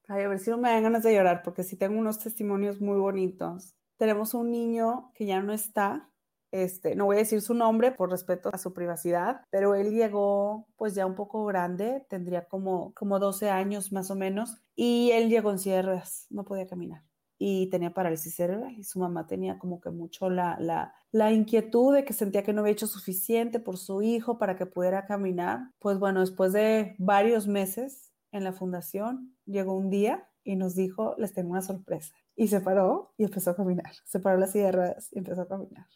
ay, a ver si no me dan ganas de llorar porque sí tengo unos testimonios muy bonitos. Tenemos un niño que ya no está, este, no voy a decir su nombre por respeto a su privacidad, pero él llegó pues ya un poco grande, tendría como, como 12 años más o menos, y él llegó en sierras, no podía caminar y tenía parálisis cerebral y su mamá tenía como que mucho la, la, la, inquietud de que sentía que no había hecho suficiente por su hijo para que pudiera caminar. Pues bueno, después de varios meses en la fundación, llegó un día y nos dijo, les tengo una sorpresa. Y se paró y empezó a caminar. Se paró las sierras y empezó a caminar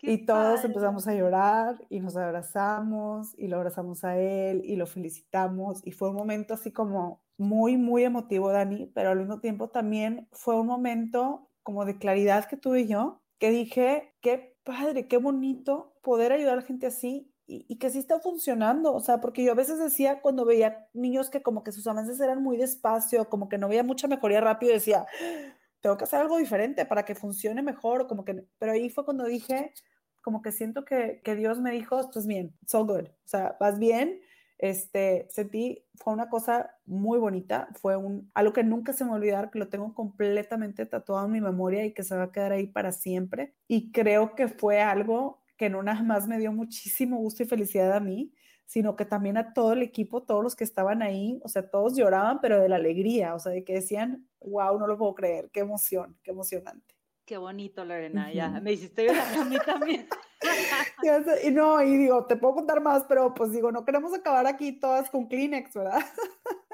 y todos empezamos a llorar y nos abrazamos y lo abrazamos a él y lo felicitamos y fue un momento así como muy, muy emotivo, Dani, pero al mismo tiempo también fue un momento como de claridad que tuve yo, que dije, qué padre, qué bonito poder ayudar a la gente así y, y, que sí está funcionando, o sea, porque yo a veces decía cuando veía niños que como que sus avances eran muy despacio, como que no veía mucha mejoría rápido, decía, tengo que hacer algo diferente para que funcione mejor, como que, pero ahí fue cuando dije, como que siento que, que Dios me dijo, estás bien, so good, o sea, vas bien, este, sentí, fue una cosa muy bonita, fue un, algo que nunca se me olvidar, que lo tengo completamente tatuado en mi memoria y que se va a quedar ahí para siempre, y creo que fue algo que no nada más me dio muchísimo gusto y felicidad a mí, sino que también a todo el equipo, todos los que estaban ahí, o sea, todos lloraban, pero de la alegría, o sea, de que decían, wow, no lo puedo creer, qué emoción, qué emocionante. Qué bonito, Lorena, ya me hiciste llorar a mí también. y no, y digo, te puedo contar más, pero pues digo, no queremos acabar aquí todas con Kleenex, ¿verdad?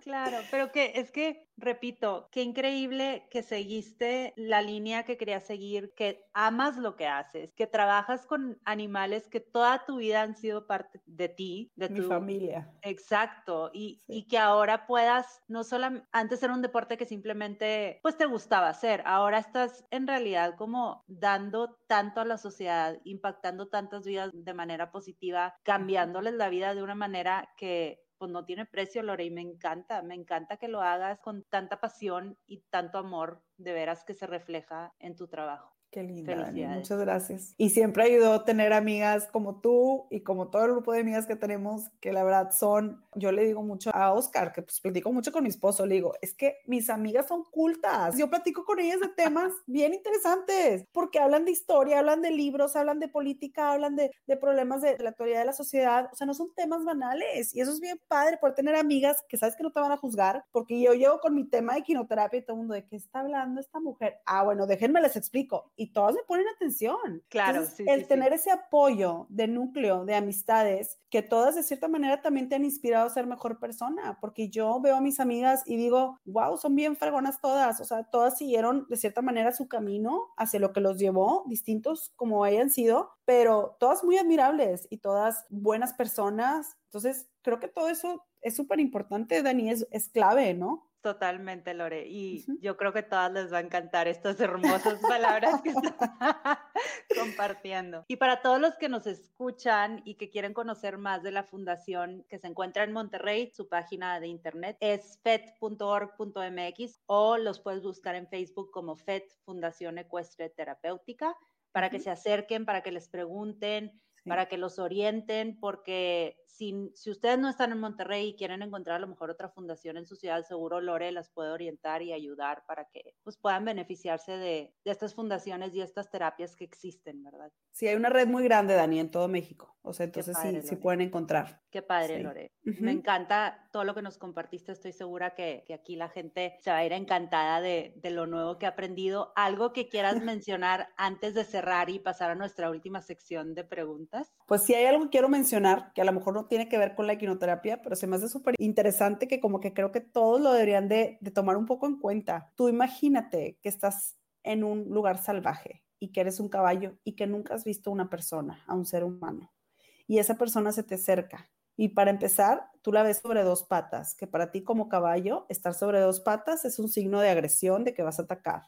Claro, pero que es que, repito, qué increíble que seguiste la línea que querías seguir, que amas lo que haces, que trabajas con animales que toda tu vida han sido parte de ti, de Mi tu familia. Exacto, y, y que ahora puedas, no solo antes era un deporte que simplemente pues te gustaba hacer, ahora estás en realidad como dando tanto a la sociedad, impactando tantas vidas de manera positiva, cambiándoles la vida de una manera que pues no tiene precio, Lore, y me encanta, me encanta que lo hagas con tanta pasión y tanto amor de veras que se refleja en tu trabajo. Qué linda, Dani, muchas gracias. Y siempre ayudó tener amigas como tú y como todo el grupo de amigas que tenemos, que la verdad son, yo le digo mucho a Oscar, que pues platico mucho con mi esposo, le digo, es que mis amigas son cultas. Yo platico con ellas de temas bien interesantes, porque hablan de historia, hablan de libros, hablan de política, hablan de, de problemas de, la actualidad de la sociedad. O sea, no son temas banales. Y eso es bien padre, por tener amigas que sabes que no te van a juzgar, porque yo llego con mi tema de quinoterapia y todo el mundo, ¿de qué está hablando esta mujer? Ah, bueno, déjenme les explico y todas me ponen atención. Claro, sí, El tener ese apoyo de núcleo, de amistades, que todas de cierta manera también te han inspirado a ser mejor persona, porque yo veo a mis amigas y digo, wow, son bien fregonas todas, o sea, todas siguieron de cierta manera su camino hacia lo que los llevó, distintos como hayan sido, pero todas muy admirables y todas buenas personas. Entonces, creo que todo eso es súper importante, Dani, es, es clave, ¿no? Totalmente, Lore. Y yo creo que todas les va a encantar estas hermosas palabras que están compartiendo. Y para todos los que nos escuchan y que quieren conocer más de la fundación que se encuentra en Monterrey, su página de internet es fed.org.mx o los puedes buscar en Facebook como FED Fundación Ecuestre Terapéutica para que se acerquen, para que les pregunten, para que los orienten, porque si, si ustedes no están en Monterrey y quieren encontrar a lo mejor otra fundación en su ciudad, seguro Lore las puede orientar y ayudar para que pues, puedan beneficiarse de, de estas fundaciones y estas terapias que existen, ¿verdad? Sí, hay una red muy grande, Dani, en todo México. O sea, entonces sí, sí pueden encontrar. Qué padre, Lore. Me encanta todo lo que nos compartiste. Estoy segura que, que aquí la gente se va a ir encantada de, de, lo nuevo que ha aprendido. ¿Algo que quieras mencionar antes de cerrar y pasar a nuestra última sección de preguntas? Pues sí hay algo que quiero mencionar, que a lo mejor no tiene que ver con la equinoterapia, pero se me hace súper interesante que como que creo que todos lo deberían de, de tomar un poco en cuenta. Tú imagínate que estás en un lugar salvaje y que eres un caballo y que nunca has visto una persona, a un ser humano. Y esa persona se te acerca. Y para empezar, tú la ves sobre dos patas, que para ti como caballo, estar sobre dos patas es un signo de agresión, de que vas a atacar.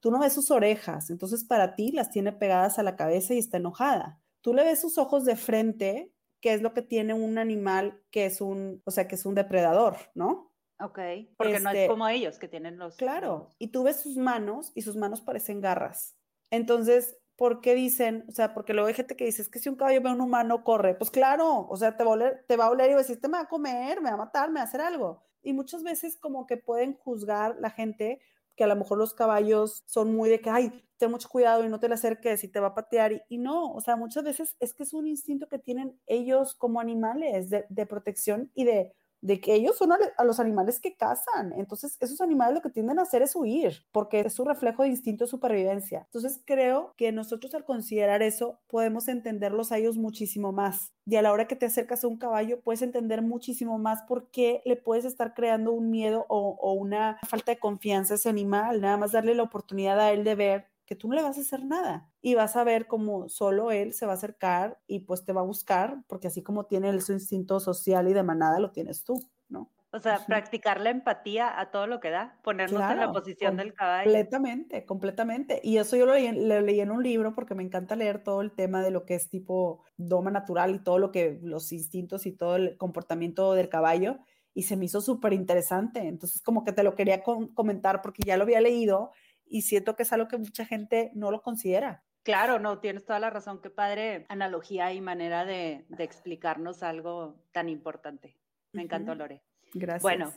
Tú no ves sus orejas, entonces para ti las tiene pegadas a la cabeza y está enojada. Tú le ves sus ojos de frente, que es lo que tiene un animal que es un, o sea, que es un depredador, ¿no? Ok, porque no es este, como ellos que tienen los... Claro, y tú ves sus manos y sus manos parecen garras. Entonces, ¿por qué dicen? O sea, porque luego hay gente que dice, es que si un caballo ve a un humano, corre. Pues claro, o sea, te va a oler, te va a oler y va a decir, te me va a comer, me va a matar, me va a hacer algo. Y muchas veces como que pueden juzgar la gente que a lo mejor los caballos son muy de que, ay, ten mucho cuidado y no te le acerques y te va a patear. Y, no, o sea, muchas veces es que es un instinto que tienen ellos como animales de, de protección y de de que ellos son a los animales que cazan. Entonces, esos animales lo que tienden a hacer es huir, porque es su reflejo de instinto de supervivencia. Entonces, creo que nosotros al considerar eso, podemos entenderlos a ellos muchísimo más. Y a la hora que te acercas a un caballo, puedes entender muchísimo más por qué le puedes estar creando un miedo o, una falta de confianza a ese animal. Nada más darle la oportunidad a él de ver que tú no le vas a hacer nada y vas a ver cómo solo él se va a acercar y pues te va a buscar, porque así como tiene el, su instinto social y de manada, lo tienes tú, ¿no? O sea, practicar la empatía a todo lo que da, ponernos en la posición del caballo. Completamente, completamente. Y eso yo lo leí, lo leí, en un libro porque me encanta leer todo el tema de lo que es tipo doma natural y todo lo que, los instintos y todo el comportamiento del caballo. Y se me hizo súper interesante. Entonces, como que te lo quería comentar porque ya lo había leído y siento que es algo que mucha gente no lo considera. Claro, no, tienes toda la razón. Qué padre analogía y manera de, explicarnos algo tan importante. Me encantó, Lore. Gracias. Bueno,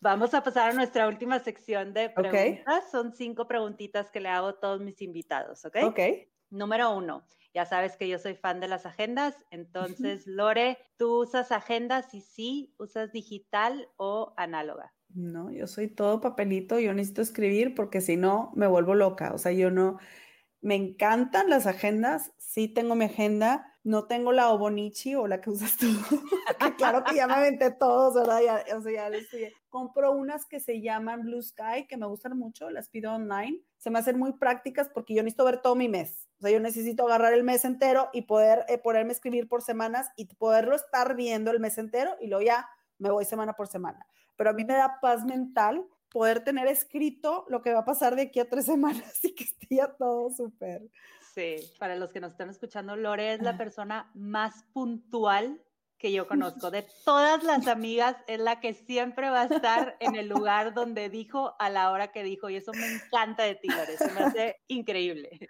vamos a pasar a nuestra última sección de preguntas. Son cinco preguntitas que le hago a todos mis invitados, ¿ok? Ok. Número uno, ya sabes que yo soy fan de las agendas, entonces, Lore, ¿tú usas agendas y sí, usas digital o análoga? No, yo soy todo papelito, yo necesito escribir porque si no me vuelvo loca. O sea, yo no, me encantan las agendas, sí tengo mi agenda, no tengo la Obonichi o la que usas tú, claro que ya me aventé todos, ¿verdad? Ya, o sea, ya les Compro unas que se llaman Blue Sky, que me gustan mucho, las pido online. Se me hacen muy prácticas porque yo necesito ver todo mi mes. O sea, yo necesito agarrar el mes entero y poder eh, ponerme a escribir por semanas y poderlo estar viendo el mes entero y luego ya me voy semana por semana pero a mí me da paz mental poder tener escrito lo que va a pasar de aquí a tres semanas y que esté ya todo súper. Sí, para los que nos están escuchando, Lore es la persona más puntual que yo conozco. De todas las amigas, es la que siempre va a estar en el lugar donde dijo a la hora que dijo. Y eso me encanta de ti, Lore. Se me hace increíble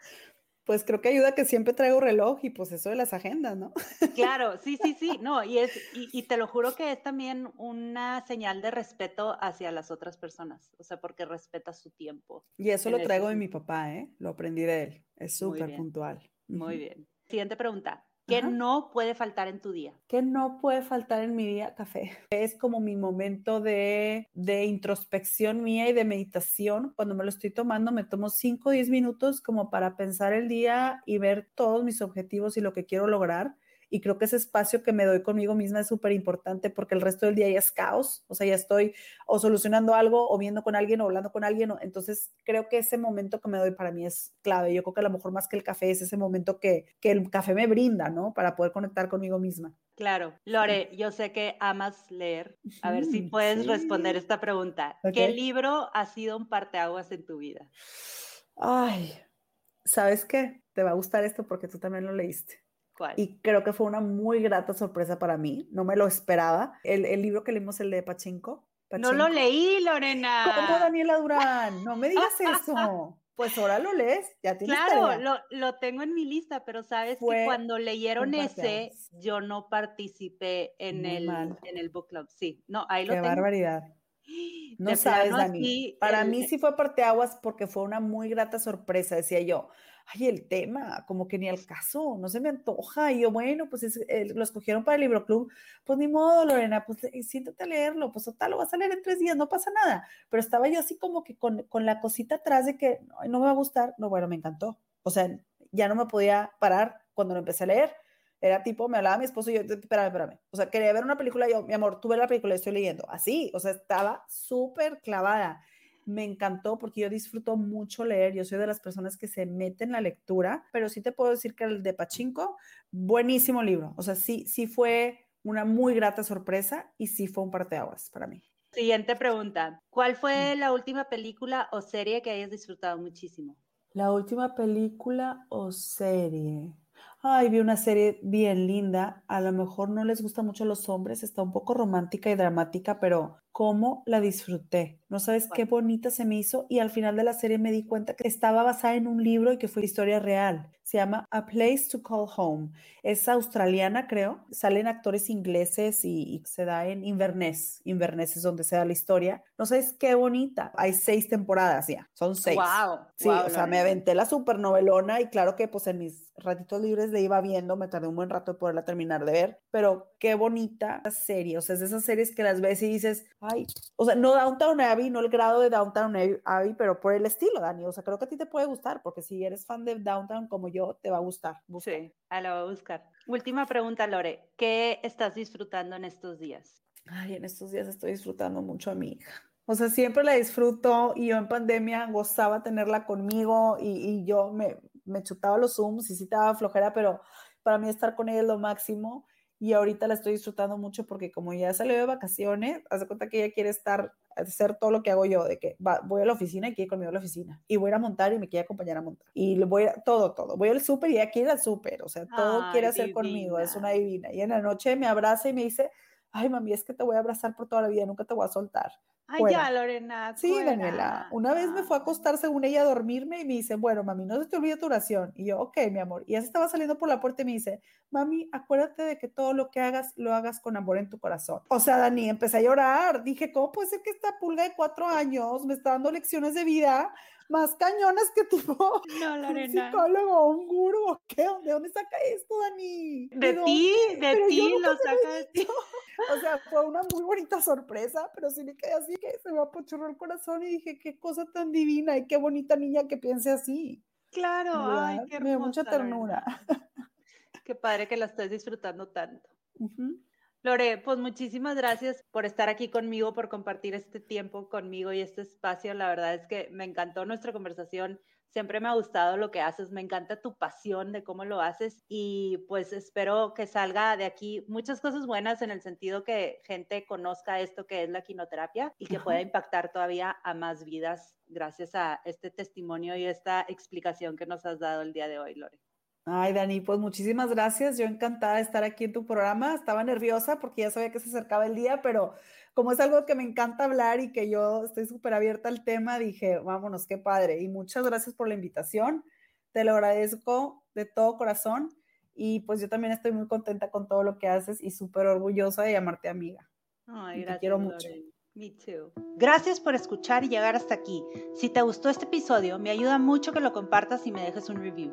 pues creo que ayuda que siempre traigo reloj y pues eso de las agendas, ¿no? Claro, sí, sí, sí, no, y es, y, te lo juro que es también una señal de respeto hacia las otras personas, o sea, porque respeta su tiempo. Y eso lo traigo de mi papá, ¿eh? Lo aprendí de él, es súper puntual. Muy bien. Siguiente pregunta. ¿Qué no puede faltar en tu día? ¿Qué no puede faltar en mi día? Café. Es como mi momento de, de introspección mía y de meditación. Cuando me lo estoy tomando, me tomo 5 o 10 minutos como para pensar el día y ver todos mis objetivos y lo que quiero lograr y creo que ese espacio que me doy conmigo misma es súper importante porque el resto del día ya es caos, o sea, ya estoy o solucionando algo o viendo con alguien o hablando con alguien, entonces creo que ese momento que me doy para mí es clave, yo creo que a lo mejor más que el café es ese momento que, que el café me brinda, ¿no? Para poder conectar conmigo misma. Claro, Lore, yo sé que amas leer. A ver si puedes responder esta pregunta. ¿Qué libro ha sido un parteaguas en tu vida? Ay, ¿sabes qué? Te va a gustar esto porque tú también lo leíste. Y creo que fue una muy grata sorpresa para mí, no me lo esperaba. El, el libro que leímos, el de Pachinko. No lo leí, Lorena. ¿Cómo Daniela Durán? No me digas eso. Pues ahora lo lees, ya tienes Claro, lo, lo, tengo en mi lista, pero sabes que cuando leyeron ese, yo no participé en el, en el book club. Sí, no, ahí lo Qué barbaridad. No sabes, Dani. Para mí sí fue parteaguas porque fue una muy grata sorpresa, decía yo ay, el tema, como que ni al caso, no se me antoja. Y yo, bueno, pues eh, lo escogieron para el libro club, pues ni modo, Lorena, pues eh, siéntate a leerlo, pues total, lo vas a leer en tres días, no pasa nada. Pero estaba yo así como que con, con la cosita atrás de que no me va a gustar, no, bueno, me encantó. O sea, ya no me podía parar cuando lo empecé a leer. Era tipo, me hablaba mi esposo y yo, espérame, espérame. O sea, quería ver una película, yo, mi amor, tú ves la película, estoy leyendo. Así, o sea, estaba súper clavada. Me encantó porque yo disfruto mucho leer, yo soy de las personas que se meten en la lectura, pero sí te puedo decir que el de Pachinko, buenísimo libro, o sea, sí, sí fue una muy grata sorpresa y sí fue un parteaguas para mí. Siguiente pregunta, ¿cuál fue la última película o serie que hayas disfrutado muchísimo? La última película o serie. Ay, vi una serie bien linda. A lo mejor no les gusta mucho a los hombres, está un poco romántica y dramática, pero cómo la disfruté. No sabes qué bonita se me hizo y al final de la serie me di cuenta que estaba basada en un libro y que fue historia real. Se llama A Place to Call Home. Es australiana, creo. Salen actores ingleses y, se da en Inverness. Inverness es donde se da la historia. No sabes qué bonita. Hay seis temporadas ya. Son seis. Wow. Sí, o sea, me aventé la supernovelona y claro que pues en mis ratitos libres de iba viendo, me tardé un buen rato de poderla terminar de ver, pero qué bonita serie. O sea, es de esas series que las ves y dices, ay, o sea, no Downtown Abbey, no el grado de Downtown Abbey, pero por el estilo, Dani. O sea, creo que a ti te puede gustar, porque si eres fan de Downtown como yo, te va a gustar. Sí, a la voy a buscar. Última pregunta, Lore. ¿Qué estás disfrutando en estos días? Ay, en estos días estoy disfrutando mucho a mi hija. O sea, siempre la disfruto y yo en pandemia gozaba tenerla conmigo y, y yo me, me chutaba los Zooms y sí estaba flojera, pero para mí estar con ella es lo máximo y ahorita la estoy disfrutando mucho porque como ya salió de vacaciones, hace cuenta que ella quiere estar, hacer todo lo que hago yo, de que voy a la oficina y quiere conmigo a la oficina, y voy a montar y me quiere acompañar a montar, y le voy a, todo, todo, voy al súper y ella quiere ir al súper, o sea, todo quiere hacer conmigo, es una divina, y en la noche me abraza y me dice, ay mami, es que te voy a abrazar por toda la vida, nunca te voy a soltar. Ay, ya, Lorena. Sí, Daniela. Una vez me fue a acostar según ella a dormirme y me dice, bueno, mami, no se te olvide tu oración. Y yo, ok, mi amor. Y ella estaba saliendo por la puerta y me dice, mami, acuérdate de que todo lo que hagas, lo hagas con amor en tu corazón. O sea, Dani, empecé a llorar. Dije, ¿cómo puede ser que esta pulga de cuatro años me está dando lecciones de vida más cañonas que tipo no, un psicólogo, un gurú, ¿qué? ¿De dónde saca esto, Dani? De, ti, de ti lo saca de ti. O sea, fue una muy bonita sorpresa, pero sí me quedé así que se me apachurró el corazón y dije, qué cosa tan divina y qué bonita niña que piense así. Claro, ay, qué hermosa, Me dio mucha ternura. Qué padre que la estés disfrutando tanto. Lore, pues muchísimas gracias por estar aquí conmigo, por compartir este tiempo conmigo y este espacio. La verdad es que me encantó nuestra conversación. Siempre me ha gustado lo que haces, me encanta tu pasión de cómo lo haces y pues espero que salga de aquí muchas cosas buenas en el sentido que gente conozca esto que es la quinoterapia y que pueda impactar todavía a más vidas gracias a este testimonio y esta explicación que nos has dado el día de hoy, Lore. Ay, Dani, pues muchísimas gracias. Yo encantada de estar aquí en tu programa. Estaba nerviosa porque ya sabía que se acercaba el día, pero como es algo que me encanta hablar y que yo estoy súper abierta al tema, dije, vámonos, qué padre. Y muchas gracias por la invitación. Te lo agradezco de todo corazón. Y pues yo también estoy muy contenta con todo lo que haces y súper orgullosa de llamarte amiga. Ay, gracias. Te quiero mucho. Me too. Gracias por escuchar y llegar hasta aquí. Si te gustó este episodio, me ayuda mucho que lo compartas y me dejes un review.